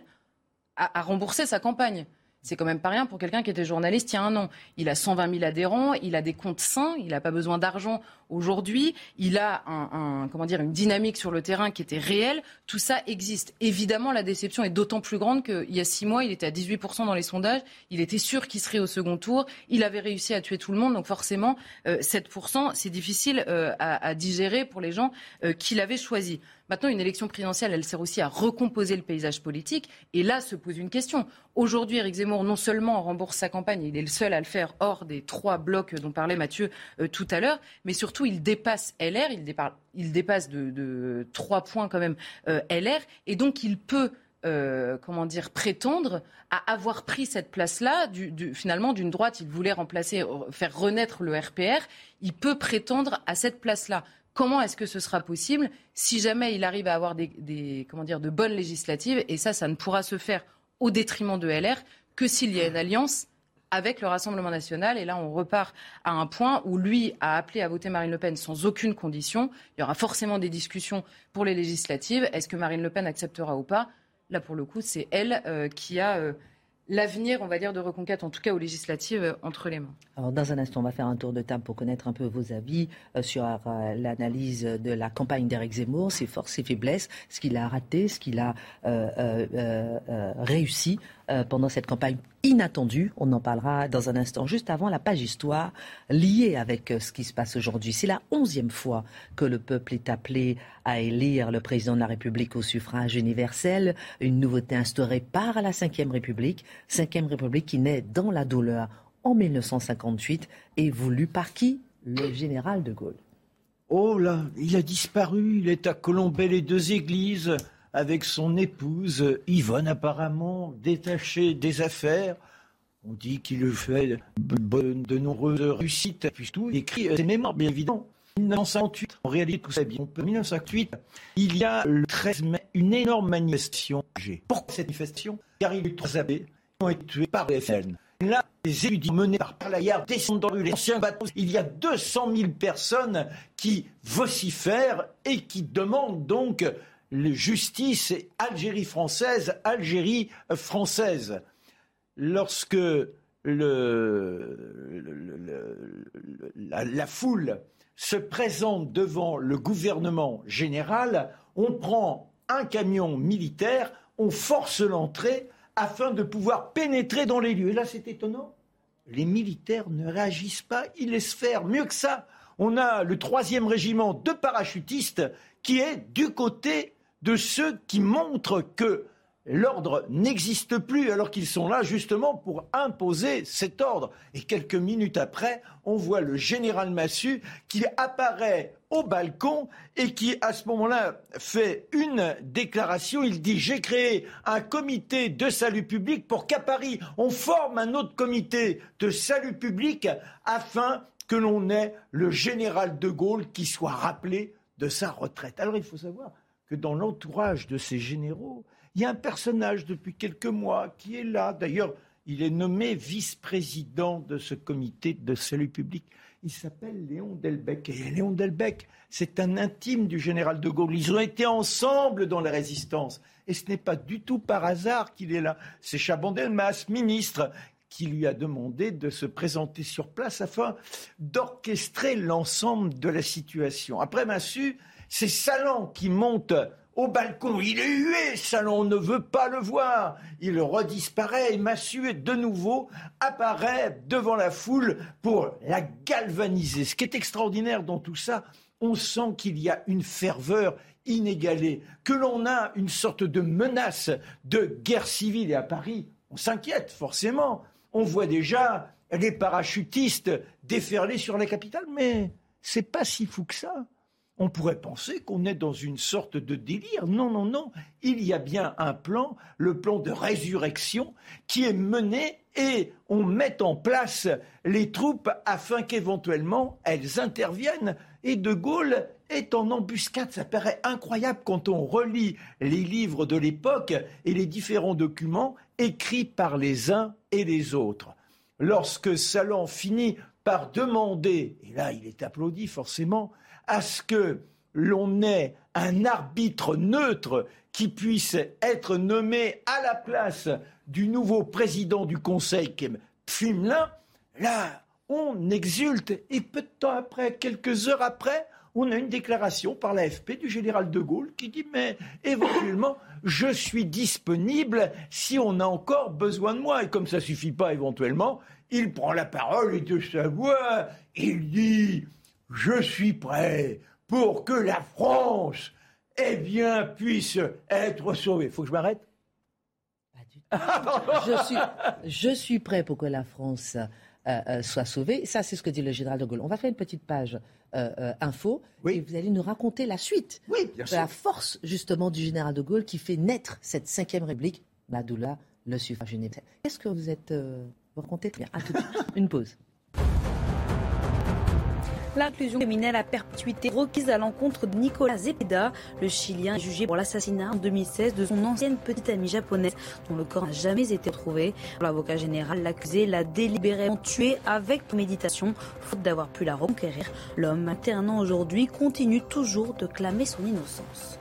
à rembourser sa campagne. C'est quand même pas rien pour quelqu'un qui était journaliste il y a un an. Il a 120 000 adhérents, il a des comptes sains, il n'a pas besoin d'argent aujourd'hui, il a un, comment dire, une dynamique sur le terrain qui était réelle. Tout ça existe. Évidemment, la déception est d'autant plus grande qu'il y a six mois, il était à 18% dans les sondages, il était sûr qu'il serait au second tour, il avait réussi à tuer tout le monde, donc forcément, 7%, euh, c'est difficile euh, à, digérer pour les gens euh, qui l'avaient choisi. Maintenant, une élection présidentielle, elle sert aussi à recomposer le paysage politique. Et là se pose une question. Aujourd'hui, Éric Zemmour, non seulement rembourse sa campagne, il est le seul à le faire hors des trois blocs dont parlait Mathieu euh, tout à l'heure, mais surtout, il dépasse LR, il, dépasse de, trois points quand même euh, LR, et donc il peut euh, comment dire, prétendre à avoir pris cette place-là, finalement, d'une droite, il voulait remplacer, faire renaître le RPR, il peut prétendre à cette place-là. Comment est-ce que ce sera possible si jamais il arrive à avoir des, comment dire, de bonnes législatives? Et ça, ça ne pourra se faire au détriment de LR que s'il y a une alliance avec le Rassemblement national. Et là, on repart à un point où lui a appelé à voter Marine Le Pen sans aucune condition. Il y aura forcément des discussions pour les législatives. Est-ce que Marine Le Pen acceptera ou pas? Là, pour le coup, c'est elle euh, qui a... Euh, l'avenir, on va dire, de reconquête, en tout cas aux législatives, euh, entre les mains. Alors, dans un instant, on va faire un tour de table pour connaître un peu vos avis sur l'analyse de la campagne d'Éric Zemmour, ses forces, ses faiblesses, ce qu'il a raté, ce qu'il a réussi pendant cette campagne inattendue. On en parlera dans un instant, juste avant la page histoire liée avec ce qui se passe aujourd'hui. C'est la onzième fois que le peuple est appelé à élire le président de la République au suffrage universel, une nouveauté instaurée par la Ve République. Cinquième République qui naît dans la douleur en 1958 et voulue par qui? Le général de Gaulle. Oh là, il a disparu, il est à Colombey les deux églises avec son épouse Yvonne apparemment, détachée des affaires. On dit qu'il fait de nombreuses réussites, puis tout écrit ses mémoires, bien évidemment. 1958, en réalité, tout ça bien. En 1958, il y a le 13 mai une énorme manifestation. Pourquoi cette manifestation? Car il y a eu trois abbés ont été tués par les FN. Là, les érudits menés par Parlayard descendent dans les anciens bateaux. Il y a 200 000 personnes qui vocifèrent et qui demandent donc justice Algérie française, Algérie française. Lorsque la, la, foule se présente devant le gouvernement général, on prend un camion militaire, on force l'entrée, afin de pouvoir pénétrer dans les lieux. Et là, c'est étonnant. Les militaires ne réagissent pas, ils laissent faire. Mieux que ça, on a le troisième régiment de parachutistes qui est du côté de ceux qui montrent que l'ordre n'existe plus alors qu'ils sont là justement pour imposer cet ordre. Et quelques minutes après, on voit le général Massu qui apparaît au balcon et qui à ce moment-là fait une déclaration. Il dit j'ai créé un comité de salut public pour qu'à Paris on forme un autre comité de salut public afin que l'on ait le général de Gaulle qui soit rappelé de sa retraite. Alors il faut savoir que dans l'entourage de ces généraux, il y a un personnage depuis quelques mois qui est là. D'ailleurs, il est nommé vice-président de ce comité de salut public. Il s'appelle Léon Delbecq. Et Léon Delbecq, c'est un intime du général de Gaulle. Ils ont été ensemble dans la résistance. Et ce n'est pas du tout par hasard qu'il est là. C'est Chabandelmas, ministre, qui lui a demandé de se présenter sur place afin d'orchestrer l'ensemble de la situation. Après Massu, c'est Salan qui monte au balcon. Il est hué, Salon ne veut pas le voir. Il redisparaît et Massu de nouveau apparaît devant la foule pour la galvaniser. Ce qui est extraordinaire dans tout ça, on sent qu'il y a une ferveur inégalée, que l'on a une sorte de menace de guerre civile. Et à Paris, on s'inquiète forcément. On voit déjà les parachutistes déferler sur la capitale, mais c'est pas si fou que ça on pourrait penser qu'on est dans une sorte de délire. Non, non, non. Il y a bien un plan, le plan de résurrection, qui est mené et on met en place les troupes afin qu'éventuellement elles interviennent. Et De Gaulle est en embuscade. Ça paraît incroyable quand on relit les livres de l'époque et les différents documents écrits par les uns et les autres. Lorsque Salon finit par demander, et là il est applaudi forcément, à ce que l'on ait un arbitre neutre qui puisse être nommé à la place du nouveau président du Conseil, Pfumelin, là, on exulte. Et peu de temps après, quelques heures après, on a une déclaration par l'AFP du général de Gaulle qui dit mais éventuellement je suis disponible si on a encore besoin de moi et comme ça suffit pas éventuellement il prend la parole et de sa voix il dit je suis prêt pour que la France, eh bien, puisse être sauvée. Faut que je m'arrête je, suis, je suis prêt pour que la France euh, euh, soit sauvée. Ça, c'est ce que dit le général de Gaulle. On va faire une petite page euh, info et vous allez nous raconter la suite oui, de la force justement du général de Gaulle qui fait naître cette cinquième république, Madoula, le suffrage universel. Qu'est-ce que vous êtes vous racontez? À tout de suite. Une pause. L'inclusion criminelle à perpétuité requise à l'encontre de Nicolas Zepeda. Le Chilien jugé pour l'assassinat en 2016 de son ancienne petite amie japonaise dont le corps n'a jamais été trouvé. L'avocat général l'accusé l'a délibérément tué avec méditation, faute d'avoir pu la reconquérir. L'homme, internant aujourd'hui, continue toujours de clamer son innocence.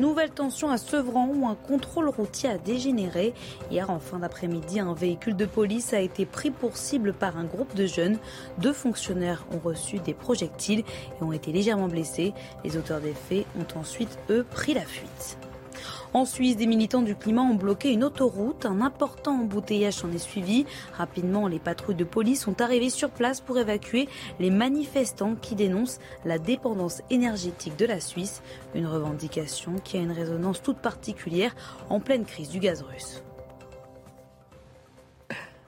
Nouvelle tension à Sevran où un contrôle routier a dégénéré. Hier en fin d'après-midi, un véhicule de police a été pris pour cible par un groupe de jeunes. Deux fonctionnaires ont reçu des projectiles et ont été légèrement blessés. Les auteurs des faits ont ensuite, eux, pris la fuite. En Suisse, des militants du climat ont bloqué une autoroute. Un important embouteillage s'en est suivi. Rapidement, les patrouilles de police sont arrivées sur place pour évacuer les manifestants qui dénoncent la dépendance énergétique de la Suisse. Une revendication qui a une résonance toute particulière en pleine crise du gaz russe.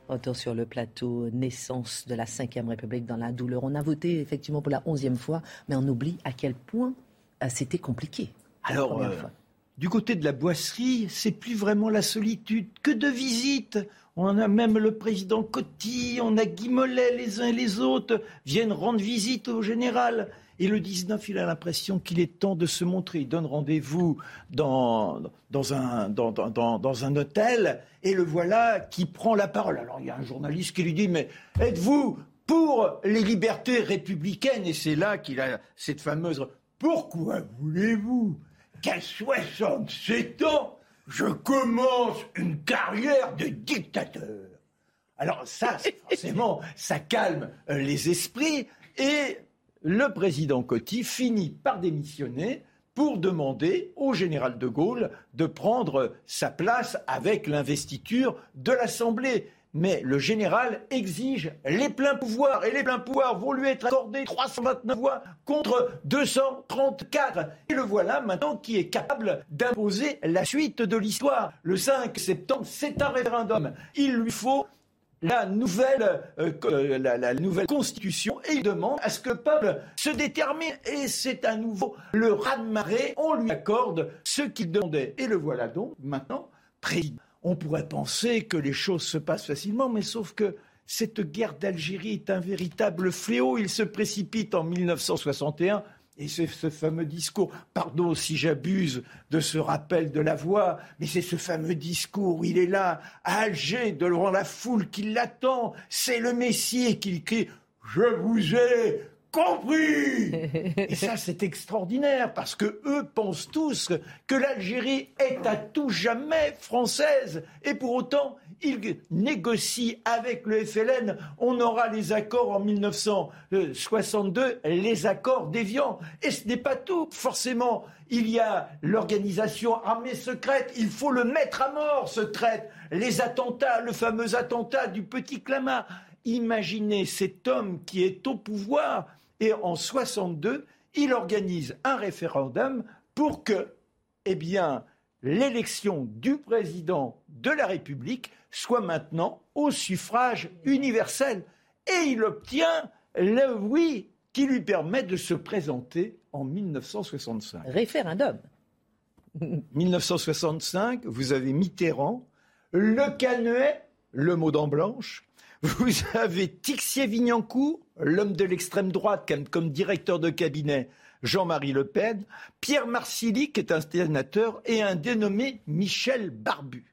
Retour sur le plateau, naissance de la Ve République dans la douleur. On a voté effectivement pour la onzième fois, mais on oublie à quel point euh, c'était compliqué. Alors, du côté de la boisserie, c'est plus vraiment la solitude que de visites. On a même le président Coty, on a Guy Mollet, les uns et les autres viennent rendre visite au général. Et le 19, il a l'impression qu'il est temps de se montrer. Il donne rendez-vous dans, un, dans, dans, dans, un hôtel et le voilà qui prend la parole. Alors il y a un journaliste qui lui dit, mais êtes-vous pour les libertés républicaines? Et c'est là qu'il a cette fameuse... Pourquoi voulez-vous qu'à 67 ans, je commence une carrière de dictateur. Alors ça, *laughs* forcément, ça calme euh, les esprits et le président Coty finit par démissionner pour demander au général de Gaulle de prendre sa place avec l'investiture de l'Assemblée mais le général exige les pleins pouvoirs, et les pleins pouvoirs vont lui être accordés 329 voix contre 234. Et le voilà maintenant qui est capable d'imposer la suite de l'histoire. Le 5 septembre, c'est un référendum. Il lui faut la nouvelle, euh, la, nouvelle constitution et il demande à ce que le peuple se détermine. Et c'est à nouveau le raz-de-marée. On lui accorde ce qu'il demandait. Et le voilà donc maintenant président on pourrait penser que les choses se passent facilement, mais sauf que cette guerre d'Algérie est un véritable fléau. Il se précipite en 1961 et c'est ce fameux discours, pardon si j'abuse de ce rappel de la voix, mais c'est ce fameux discours il est là, à Alger, devant la foule qui l'attend, c'est le Messie qui crie Je vous ai compris Et ça, *laughs* c'est extraordinaire, parce que eux pensent tous que l'Algérie est à tout jamais française. Et pour autant, ils négocient avec le FLN. On aura les accords en 1962, les accords déviants. Et ce n'est pas tout, forcément. Il y a l'organisation armée secrète. Il faut le mettre à mort, ce traite. Les attentats, le fameux attentat du petit Clamart. Imaginez cet homme qui est au pouvoir et en 62, il organise un référendum pour que, eh bien, l'élection du président de la République soit maintenant au suffrage universel. Et il obtient le oui qui lui permet de se présenter en 1965. Référendum. 1965, vous avez Mitterrand, Le Canuet, le mot dent blanche, vous avez Tixier-Vignancourt, l'homme de l'extrême droite comme, directeur de cabinet, Jean-Marie Le Pen, Pierre Marsili, qui est un sénateur, et un dénommé Michel Barbu.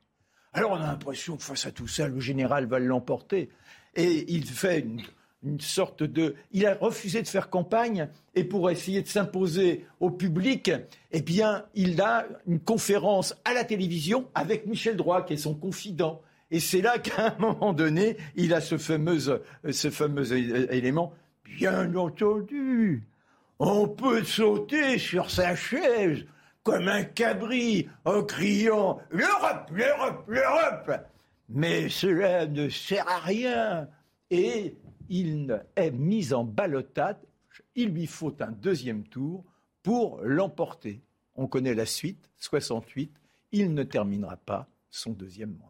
Alors on a l'impression que face à tout ça, le général va l'emporter. Et il fait une, une, sorte de... Il a refusé de faire campagne, et pour essayer de s'imposer au public, eh bien, il a une conférence à la télévision avec Michel Droit, qui est son confident. Et c'est là qu'à un moment donné, il a ce fameux, ce fameux élément. Bien entendu, on peut sauter sur sa chaise comme un cabri en criant L'Europe, l'Europe, l'Europe Mais cela ne sert à rien. Et il est mis en ballotade. Il lui faut un deuxième tour pour l'emporter. On connaît la suite, 68. Il ne terminera pas son deuxième mandat.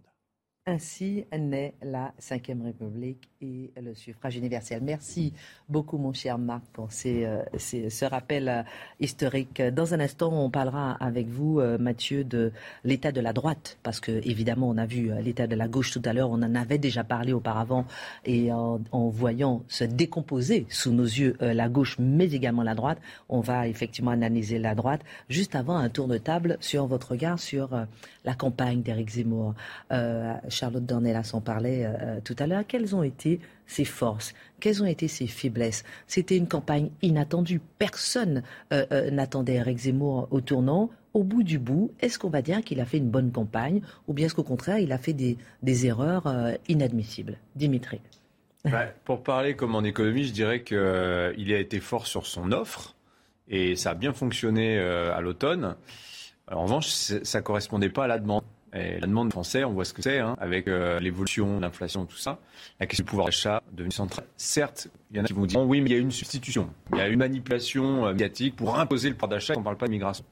Ainsi naît la Ve République et le suffrage universel. Merci beaucoup, mon cher Marc, pour euh, ce rappel euh, historique. Dans un instant, on parlera avec vous, euh, Mathieu, de l'état de la droite, parce que évidemment, on a vu l'état de la gauche tout à l'heure. On en avait déjà parlé auparavant, et en, voyant se décomposer sous nos yeux la gauche, mais également la droite, on va effectivement analyser la droite. Juste avant, un tour de table sur votre regard sur la campagne d'Éric Zemmour. Charlotte Dornelas en parlait tout à l'heure. Quelles ont été ses forces Quelles ont été ses faiblesses? C'était une campagne inattendue. Personne euh, n'attendait Eric Zemmour au tournant. au bout du bout, est-ce qu'on va dire qu'il a fait une bonne campagne ou bien est-ce qu'au contraire, il a fait des, erreurs euh, inadmissibles? Dimitri. Bah, pour parler comme en économie, je dirais qu'il a été fort sur son offre et ça a bien fonctionné à l'automne. En revanche, ça ne correspondait pas à la demande. La demande française, on voit ce que c'est, hein, avec euh, l'évolution l'inflation, tout ça. La question du pouvoir d'achat devenue centrale. Certes, il y en a qui vont dire oui, mais il y a une substitution. Il y a une manipulation euh, médiatique pour imposer le pouvoir d'achat. On ne parle pas de migration.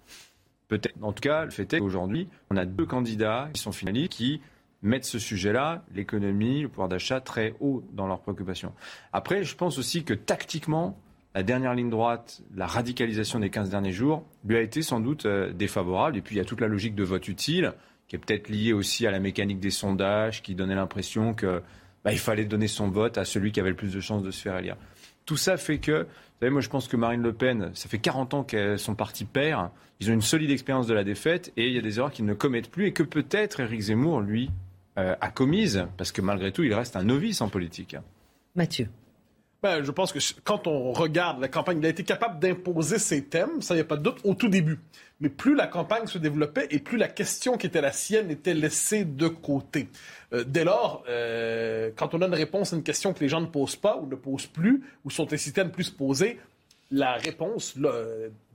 Peut-être. En tout cas, le fait est qu'aujourd'hui, on a deux candidats qui sont finalistes qui mettent ce sujet-là, l'économie, le pouvoir d'achat, très haut dans leurs préoccupations. Après, je pense aussi que tactiquement, la dernière ligne droite, la radicalisation des 15 derniers jours, lui a été sans doute euh, défavorable. Et puis il y a toute la logique de vote utile qui est peut-être lié aussi à la mécanique des sondages, qui donnait l'impression que bah, il fallait donner son vote à celui qui avait le plus de chances de se faire élire. Tout ça fait que, vous savez, moi je pense que Marine Le Pen, ça fait 40 ans que son parti perd, ils ont une solide expérience de la défaite et il y a des erreurs qu'ils ne commettent plus et que peut-être Éric Zemmour, lui, euh, a commises, parce que malgré tout, il reste un novice en politique. Mathieu. Ben, je pense que quand on regarde la campagne, il a été capable d'imposer ses thèmes, ça n'y a pas de doute, au tout début. Mais plus la campagne se développait et plus la question qui était la sienne était laissée de côté. Euh, dès lors, euh, quand on a une réponse à une question que les gens ne posent pas ou ne posent plus, ou sont incités à ne plus se poser, la réponse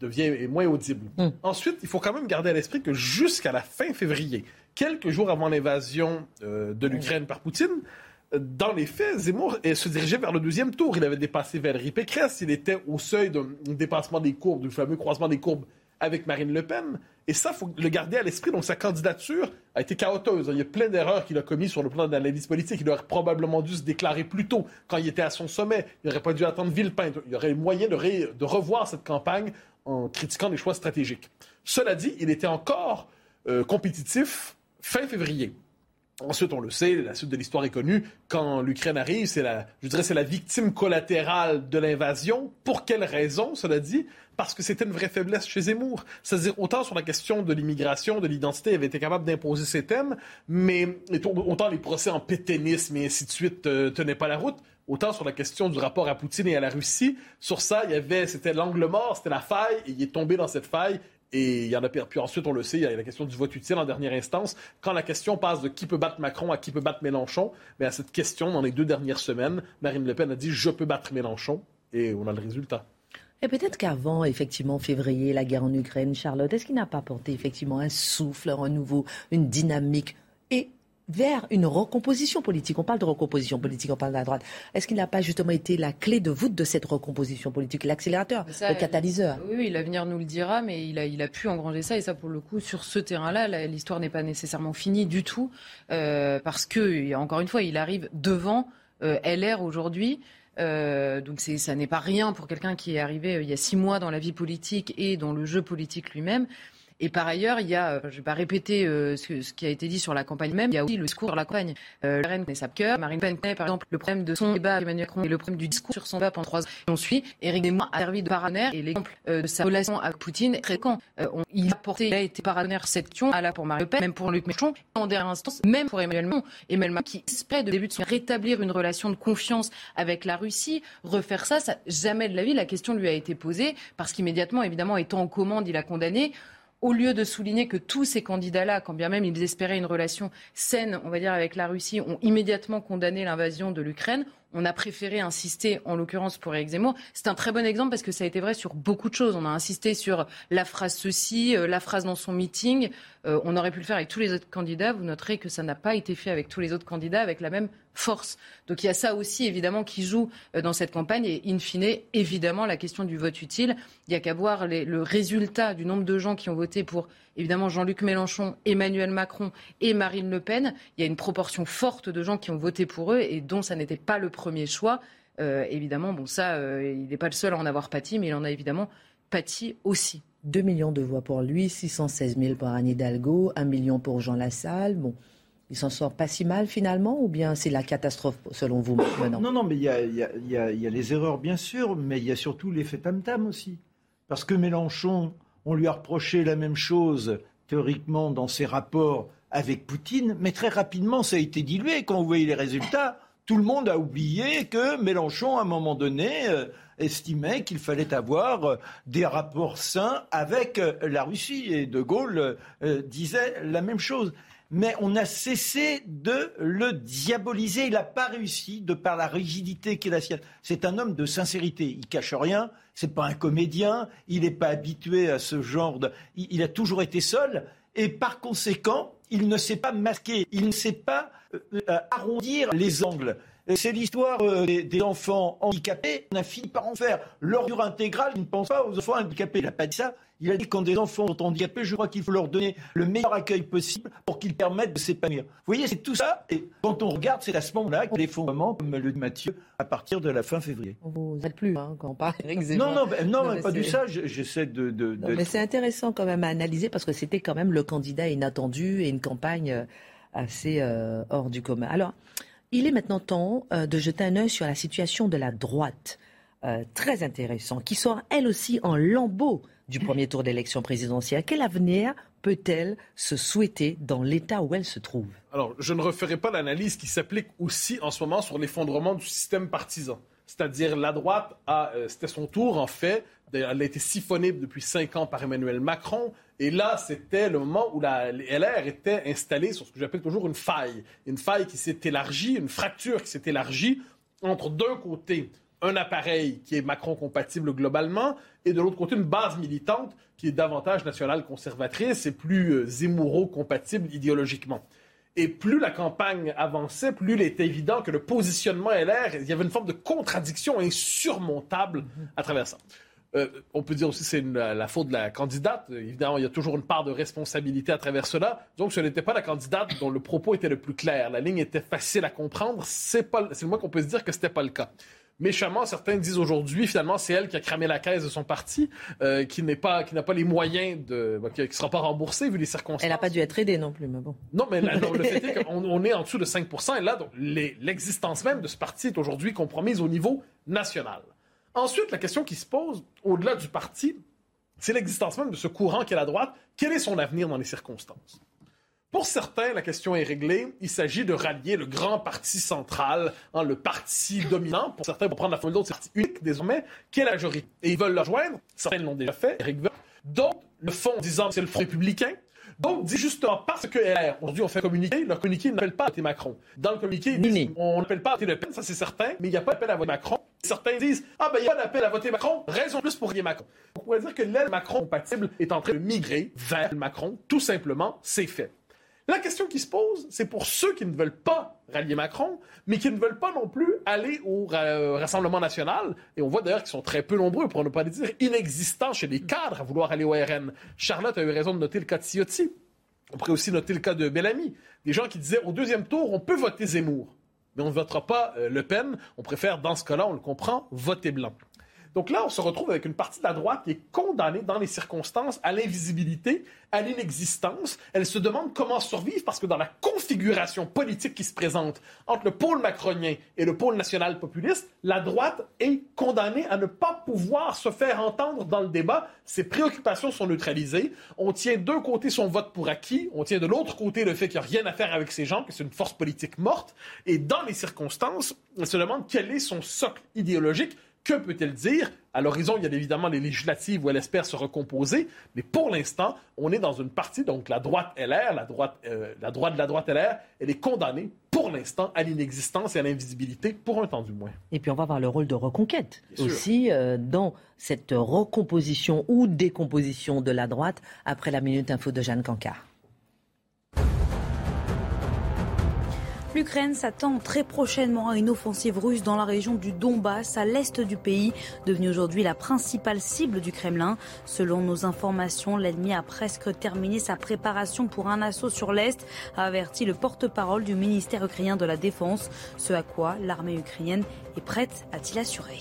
devient moins audible. Hmm. Ensuite, il faut quand même garder à l'esprit que jusqu'à la fin février, quelques jours avant l'invasion euh, de l'Ukraine par Poutine, dans les faits, Zemmour se dirigeait vers le deuxième tour. Il avait dépassé Valérie Pécresse. Il était au seuil d'un dépassement des courbes, du fameux croisement des courbes avec Marine Le Pen. Et ça, il faut le garder à l'esprit. Donc, sa candidature a été chaoteuse. Il y a plein d'erreurs qu'il a commises sur le plan de politique. Il aurait probablement dû se déclarer plus tôt, quand il était à son sommet. Il n'aurait pas dû attendre Villepin. Il y aurait moyen de, de, revoir cette campagne en critiquant les choix stratégiques. Cela dit, il était encore euh, compétitif fin février. Ensuite, on le sait, la suite de l'histoire est connue. Quand l'Ukraine arrive, c'est la, je dirais, c'est la victime collatérale de l'invasion. Pour quelle raison, cela dit? Parce que c'était une vraie faiblesse chez Zemmour. C'est-à-dire, autant sur la question de l'immigration, de l'identité, il avait été capable d'imposer ses thèmes, mais autant les procès en pétainisme et ainsi de suite euh, tenaient pas la route. Autant sur la question du rapport à Poutine et à la Russie, sur ça, il y avait, c'était l'angle mort, c'était la faille, et il est tombé dans cette faille, et il y en a puis ensuite, on le sait, il y a la question du vote utile en dernière instance. Quand la question passe de qui peut battre Macron à qui peut battre Mélenchon, mais à cette question, dans les deux dernières semaines, Marine Le Pen a dit je peux battre Mélenchon et on a le résultat. Et peut-être qu'avant, effectivement, février, la guerre en Ukraine, Charlotte, est-ce qu'il n'a pas apporté effectivement un souffle, un renouveau, une dynamique et vers une recomposition politique. On parle de recomposition politique, on parle de la droite. Est-ce qu'il n'a pas justement été la clé de voûte de cette recomposition politique, l'accélérateur, le catalyseur? Oui, l'avenir nous le dira, mais il a, il a pu engranger ça. Et ça, pour le coup, sur ce terrain-là, l'histoire n'est pas nécessairement finie du tout, euh, parce que, encore une fois, il arrive devant euh, LR aujourd'hui. Euh, donc ça n'est pas rien pour quelqu'un qui est arrivé il y a six mois dans la vie politique et dans le jeu politique lui-même. Et par ailleurs, il y a, euh, je ne vais pas répéter euh, ce, qui a été dit sur la campagne même, il y a aussi le discours sur la campagne. Euh, la sa cœur. Marine Le Pen par exemple le problème de son débat avec Emmanuel Macron et le problème du discours sur son débat pendant trois ans. on suit. Éric Zemmour a servi de partenaire et l'exemple de sa relation avec Poutine très quand il a porté, il a été partenaire cette question à la pour Marine Le Pen, même pour Luc Mélenchon, en dernière instance, même pour Emmanuel Macron. Emmanuel Macron qui espère de début de son rétablir une relation de confiance avec la Russie, refaire ça, ça jamais de la vie la question lui a été posée parce qu'immédiatement, évidemment, étant en commande, il a condamné au lieu de souligner que tous ces candidats-là, quand bien même ils espéraient une relation saine, on va dire, avec la Russie, ont immédiatement condamné l'invasion de l'Ukraine, on a préféré insister, en l'occurrence pour Eric Zemmour. C'est un très bon exemple parce que ça a été vrai sur beaucoup de choses. On a insisté sur la phrase ceci, euh, la phrase dans son meeting. Euh, on aurait pu le faire avec tous les autres candidats. Vous noterez que ça n'a pas été fait avec tous les autres candidats avec la même force. Donc il y a ça aussi, évidemment, qui joue euh, dans cette campagne. Et in fine, évidemment, la question du vote utile. Il n'y a qu'à voir le résultat du nombre de gens qui ont voté pour, évidemment, Jean-Luc Mélenchon, Emmanuel Macron et Marine Le Pen. Il y a une proportion forte de gens qui ont voté pour eux et dont ça n'était pas le premier choix. Euh, évidemment, bon, ça, euh, il n'est pas le seul à en avoir pâti, mais il en a évidemment pâti aussi. 2 millions de voix pour lui, 616 000 pour Anne Hidalgo, 1 million pour Jean Lassalle. Bon, il s'en sort pas si mal finalement ou bien c'est la catastrophe selon vous maintenant? Non, non, mais il y a, y a, les erreurs bien sûr, mais il y a surtout l'effet tam-tam aussi. Parce que Mélenchon, on lui a reproché la même chose théoriquement dans ses rapports avec Poutine, mais très rapidement ça a été dilué quand vous voyez les résultats. Tout le monde a oublié que Mélenchon, à un moment donné, euh, estimait qu'il fallait avoir euh, des rapports sains avec euh, la Russie. Et De Gaulle disait la même chose. Mais on a cessé de le diaboliser. Il n'a pas réussi de par la rigidité qui est la sienne. C'est un homme de sincérité. Il cache rien. C'est pas un comédien. Il n'est pas habitué à ce genre de. il a toujours été seul. Et par conséquent, il ne sait pas masquer. Il ne sait pas euh, euh, arrondir les angles. C'est l'histoire euh, des, enfants handicapés. On a fini par en faire l'ordure intégrale. Il ne pense pas aux enfants handicapés. Il n'a pas dit ça. Il a dit que quand des enfants sont handicapés, je crois qu'il faut leur donner le meilleur accueil possible pour qu'ils permettent de s'épanouir. Vous voyez, c'est tout ça. Et quand on regarde, c'est à ce moment-là que l'effondrement, comme le dit Mathieu, à partir de la fin février. On vous aide plus hein, quand on parle Non, non, ben, non, pas du ça. J'essaie de. de, mais c'est intéressant quand même à analyser parce que c'était quand même le candidat inattendu et une campagne assez euh, hors du commun. Alors, il est maintenant temps euh, de jeter un œil sur la situation de la droite, euh, très intéressant, qui sort elle aussi en lambeau du premier tour d'élection présidentielle. Quel avenir peut-elle se souhaiter dans l'état où elle se trouve? Alors, je ne referai pas l'analyse qui s'applique aussi en ce moment sur l'effondrement du système partisan. C'est-à-dire la droite a, c'était son tour en fait, elle a été siphonnée depuis cinq ans par Emmanuel Macron. Et là, c'était le moment où la LR était installée sur ce que j'appelle toujours une faille. Une faille qui s'est élargie, une fracture qui s'est élargie entre d'un côté un appareil qui est Macron compatible globalement et de l'autre côté une base militante qui est davantage nationale conservatrice et plus euh, Zemmouro compatible idéologiquement. Et plus la campagne avançait, plus il était évident que le positionnement LR, il y avait une forme de contradiction insurmontable à travers ça. Euh, on peut dire aussi que c'est la faute de la candidate. Évidemment, il y a toujours une part de responsabilité à travers cela. Donc, ce n'était pas la candidate dont le propos était le plus clair. La ligne était facile à comprendre. C'est, le moins qu'on peut se dire que ce n'était pas le cas. Méchamment, certains disent aujourd'hui, finalement, c'est elle qui a cramé la caisse de son parti, euh, qui n'est pas, qui n'a pas les moyens de, qui ne sera pas remboursée vu les circonstances. Elle n'a pas dû être aidée non plus, mais bon. Non, mais le fait est *laughs* qu'on on est en dessous de 5% et là, donc, l'existence même de ce parti est aujourd'hui compromise au niveau national. Ensuite, la question qui se pose, au-delà du parti, c'est l'existence même de ce courant qu'est la droite. Quel est son avenir dans les circonstances? Pour certains, la question est réglée. Il s'agit de rallier le grand parti central, hein, le parti dominant. Pour certains, pour prendre la formule d'autres, c'est parti unique désormais, qui est la majorité? Et ils veulent le rejoindre. Certains l'ont déjà fait, Eric D'autres le font en disant que c'est le Front républicain. Donc, dit justement, parce que LR, aujourd'hui, on fait communiquer, leur communiqué n'appelle pas à voter Macron. Dans le communiqué, on n'appelle pas à voter Le Pen, ça c'est certain, mais il n'y a pas d'appel à voter Macron. Certains disent, ah ben il n'y a pas d'appel à voter Macron, raison plus pour rien Macron. On pourrait dire que l'aile Macron compatible est en train de migrer vers Macron, tout simplement, c'est fait. La question qui se pose, c'est pour ceux qui ne veulent pas rallier Macron, mais qui ne veulent pas non plus aller au Rassemblement national. Et on voit d'ailleurs qu'ils sont très peu nombreux, pour ne pas dire inexistants chez les cadres à vouloir aller au RN. Charlotte a eu raison de noter le cas de Ciotti. On pourrait aussi noter le cas de Bellamy. Des gens qui disaient au deuxième tour, on peut voter Zemmour, mais on ne votera pas euh, Le Pen. On préfère, dans ce cas-là, on le comprend, voter blanc. Donc là, on se retrouve avec une partie de la droite qui est condamnée dans les circonstances à l'invisibilité, à l'inexistence. Elle se demande comment survivre parce que dans la configuration politique qui se présente entre le pôle macronien et le pôle national populiste, la droite est condamnée à ne pas pouvoir se faire entendre dans le débat. Ses préoccupations sont neutralisées. On tient d'un côté son vote pour acquis, on tient de l'autre côté le fait qu'il n'y a rien à faire avec ces gens, que c'est une force politique morte. Et dans les circonstances, on se demande quel est son socle idéologique que peut-elle dire? À l'horizon, il y a évidemment les législatives où elle espère se recomposer, mais pour l'instant, on est dans une partie, donc la droite LR, la droite, euh, la droite de la droite LR, elle est condamnée pour l'instant à l'inexistence et à l'invisibilité, pour un temps du moins. Et puis on va voir le rôle de reconquête aussi euh, dans cette recomposition ou décomposition de la droite après la Minute Info de Jeanne Cancard. L'Ukraine s'attend très prochainement à une offensive russe dans la région du Donbass, à l'est du pays, devenue aujourd'hui la principale cible du Kremlin. Selon nos informations, l'ennemi a presque terminé sa préparation pour un assaut sur l'est, a averti le porte-parole du ministère ukrainien de la Défense, ce à quoi l'armée ukrainienne est prête, a-t-il assuré.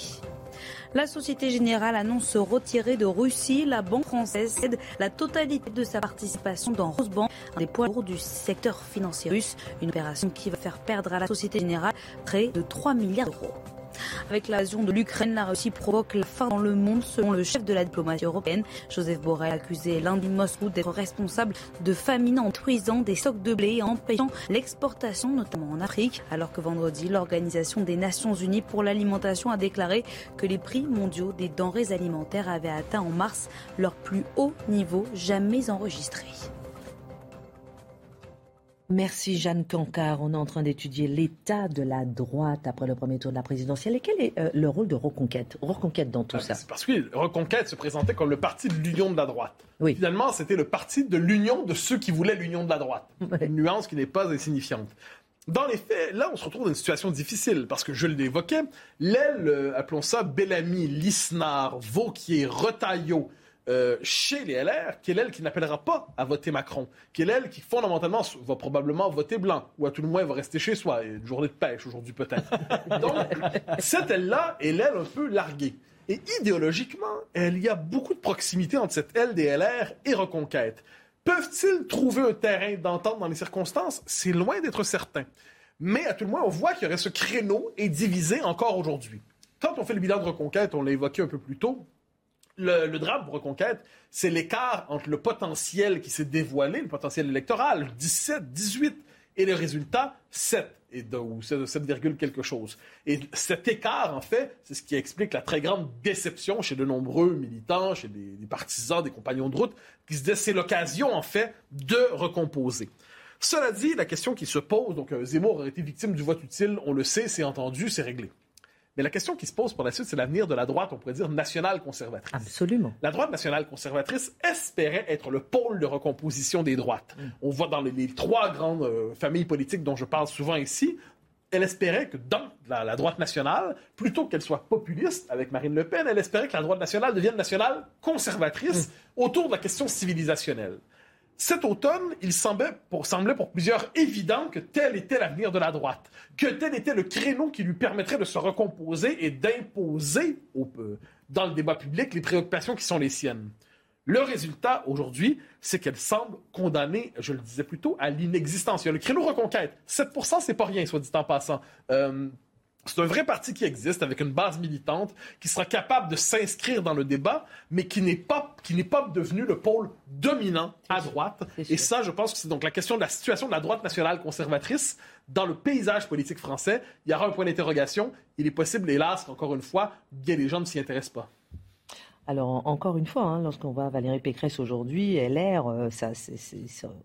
La Société Générale annonce retirer de Russie. La banque française cède la totalité de sa participation dans Rosebank, un des poids lourds du secteur financier russe. Une opération qui va faire perdre à la Société Générale près de 3 milliards d'euros. Avec l'invasion de l'Ukraine, la Russie provoque la faim dans le monde, selon le chef de la diplomatie européenne. Joseph Borrell accusé lundi Moscou d'être responsable de famine en truisant des stocks de blé et empêchant l'exportation, notamment en Afrique. Alors que vendredi, l'Organisation des Nations Unies pour l'alimentation a déclaré que les prix mondiaux des denrées alimentaires avaient atteint en mars leur plus haut niveau jamais enregistré. Merci Jeanne Cancard. On est en train d'étudier l'état de la droite après le premier tour de la présidentielle. Et quel est euh, le rôle de Reconquête? Reconquête dans tout ah, ça Parce que Reconquête se présentait comme le parti de l'union de la droite. Oui. Finalement, c'était le parti de l'union de ceux qui voulaient l'union de la droite. *laughs* Une nuance qui n'est pas insignifiante. Dans les faits, là, on se retrouve dans une situation difficile parce que je l'évoquais, l'aile, euh, appelons ça Bellamy, Lisnard, Vauquier, Retailleau, euh, chez les LR, qui est l'aile qui n'appellera pas à voter Macron, qui est l'aile qui fondamentalement va probablement voter blanc, ou à tout le moins va rester chez soi. Une journée de pêche aujourd'hui peut-être. *laughs* Donc, cette aile-là est l'aile un peu larguée. Et idéologiquement, il y a beaucoup de proximité entre cette aile des LR et Reconquête. Peuvent-ils trouver un terrain d'entente dans les circonstances? C'est loin d'être certain. Mais à tout le moins, on voit qu'il y aurait ce créneau est divisé encore aujourd'hui. Quand on fait le bilan de Reconquête, on l'a évoqué un peu plus tôt, le, drame pour Reconquête, c'est l'écart entre le potentiel qui s'est dévoilé, le potentiel électoral, 17, 18, et le résultat, 7, et ou 7, quelque chose. Et cet écart, en fait, c'est ce qui explique la très grande déception chez de nombreux militants, chez des, partisans, des compagnons de route, qui se disent c'est l'occasion, en fait, de recomposer. Cela dit, la question qui se pose, donc euh, Zemmour aurait été victime du vote utile, on le sait, c'est entendu, c'est réglé. Mais la question qui se pose pour la suite, c'est l'avenir de la droite, on pourrait dire, nationale conservatrice. Absolument. La droite nationale conservatrice espérait être le pôle de recomposition des droites. Mm. On voit dans les, trois grandes euh, familles politiques dont je parle souvent ici, elle espérait que dans la, droite nationale, plutôt qu'elle soit populiste avec Marine Le Pen, elle espérait que la droite nationale devienne nationale conservatrice mm. autour de la question civilisationnelle. Cet automne, il semblait pour, plusieurs évident que tel était l'avenir de la droite, que tel était le créneau qui lui permettrait de se recomposer et d'imposer dans le débat public les préoccupations qui sont les siennes. Le résultat aujourd'hui, c'est qu'elle semble condamnée, je le disais plus tôt, à l'inexistence. Il y a le créneau reconquête. 7% c'est pas rien, soit dit en passant. Euh, c'est un vrai parti qui existe avec une base militante qui sera capable de s'inscrire dans le débat, mais qui n'est pas qui n'est pas devenu le pôle dominant à droite. Et ça, je pense que c'est donc la question de la situation de la droite nationale conservatrice dans le paysage politique français. Il y aura un point d'interrogation. Il est possible, hélas, qu'encore une fois, bien les gens ne s'y intéressent pas. Alors, encore une fois, hein, lorsqu'on voit Valérie Pécresse aujourd'hui, LR, euh, ça,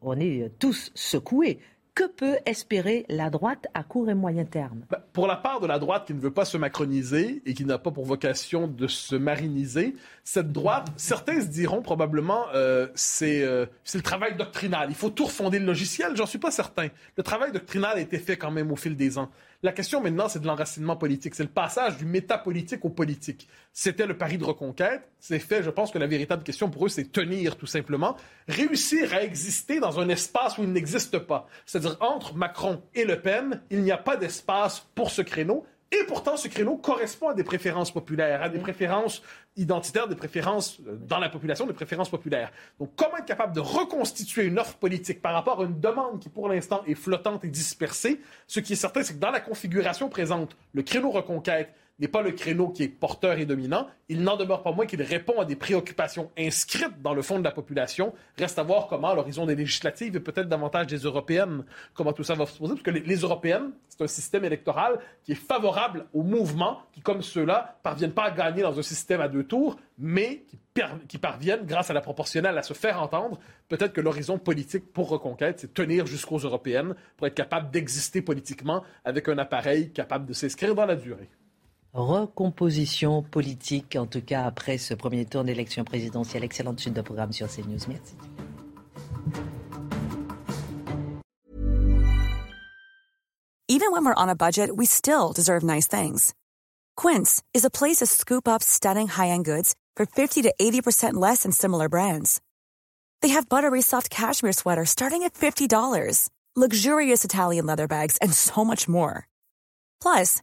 on est tous secoués que peut espérer la droite à court et moyen terme? Ben, Pour la part de la droite qui ne veut pas se macroniser et qui n'a pas pour vocation de se mariniser, cette droite, certains se diront probablement euh, c'est euh, c'est le travail doctrinal. Il faut tout refonder le logiciel. J'en suis pas certain. Le travail doctrinal a été fait quand même au fil des ans. La question maintenant, c'est de l'enracinement politique. C'est le passage du métapolitique au politique. C'était le pari de reconquête. C'est fait. Je pense que la véritable question pour eux, c'est tenir tout simplement, réussir à exister dans un espace où il n'existe pas. C'est-à-dire entre Macron et Le Pen, il n'y a pas d'espace pour ce créneau. Et pourtant, ce créneau correspond à des préférences populaires, à des préférences identitaires, des préférences euh, dans la population, des préférences populaires. Donc, comment être capable de reconstituer une offre politique par rapport à une demande qui, pour l'instant, est flottante et dispersée? Ce qui est certain, c'est que dans la configuration présente, le créneau reconquête, n'est pas le créneau qui est porteur et dominant. Il n'en demeure pas moins qu'il répond à des préoccupations inscrites dans le fond de la population. Reste à voir comment, à l'horizon des législatives et peut-être davantage des européennes, comment tout ça va se poser. Parce que les, européennes, c'est un système électoral qui est favorable aux mouvements qui, comme ceux-là, parviennent pas à gagner dans un système à deux tours, mais qui, qui parviennent, grâce à la proportionnelle, à se faire entendre. Peut-être que l'horizon politique pour Reconquête, c'est tenir jusqu'aux européennes pour être capable d'exister politiquement avec un appareil capable de s'inscrire dans la durée recomposition politique, en tout cas après ce premier tour d'élection présidentielle. Excellente suite de programme sur CNews. Merci. Even when we're on a budget, we still deserve nice things. Quince is a place to scoop up stunning high-end goods for 50 to 80% less than similar brands. They have buttery soft cashmere sweaters starting at $50, luxurious Italian leather bags, and so much more. Plus,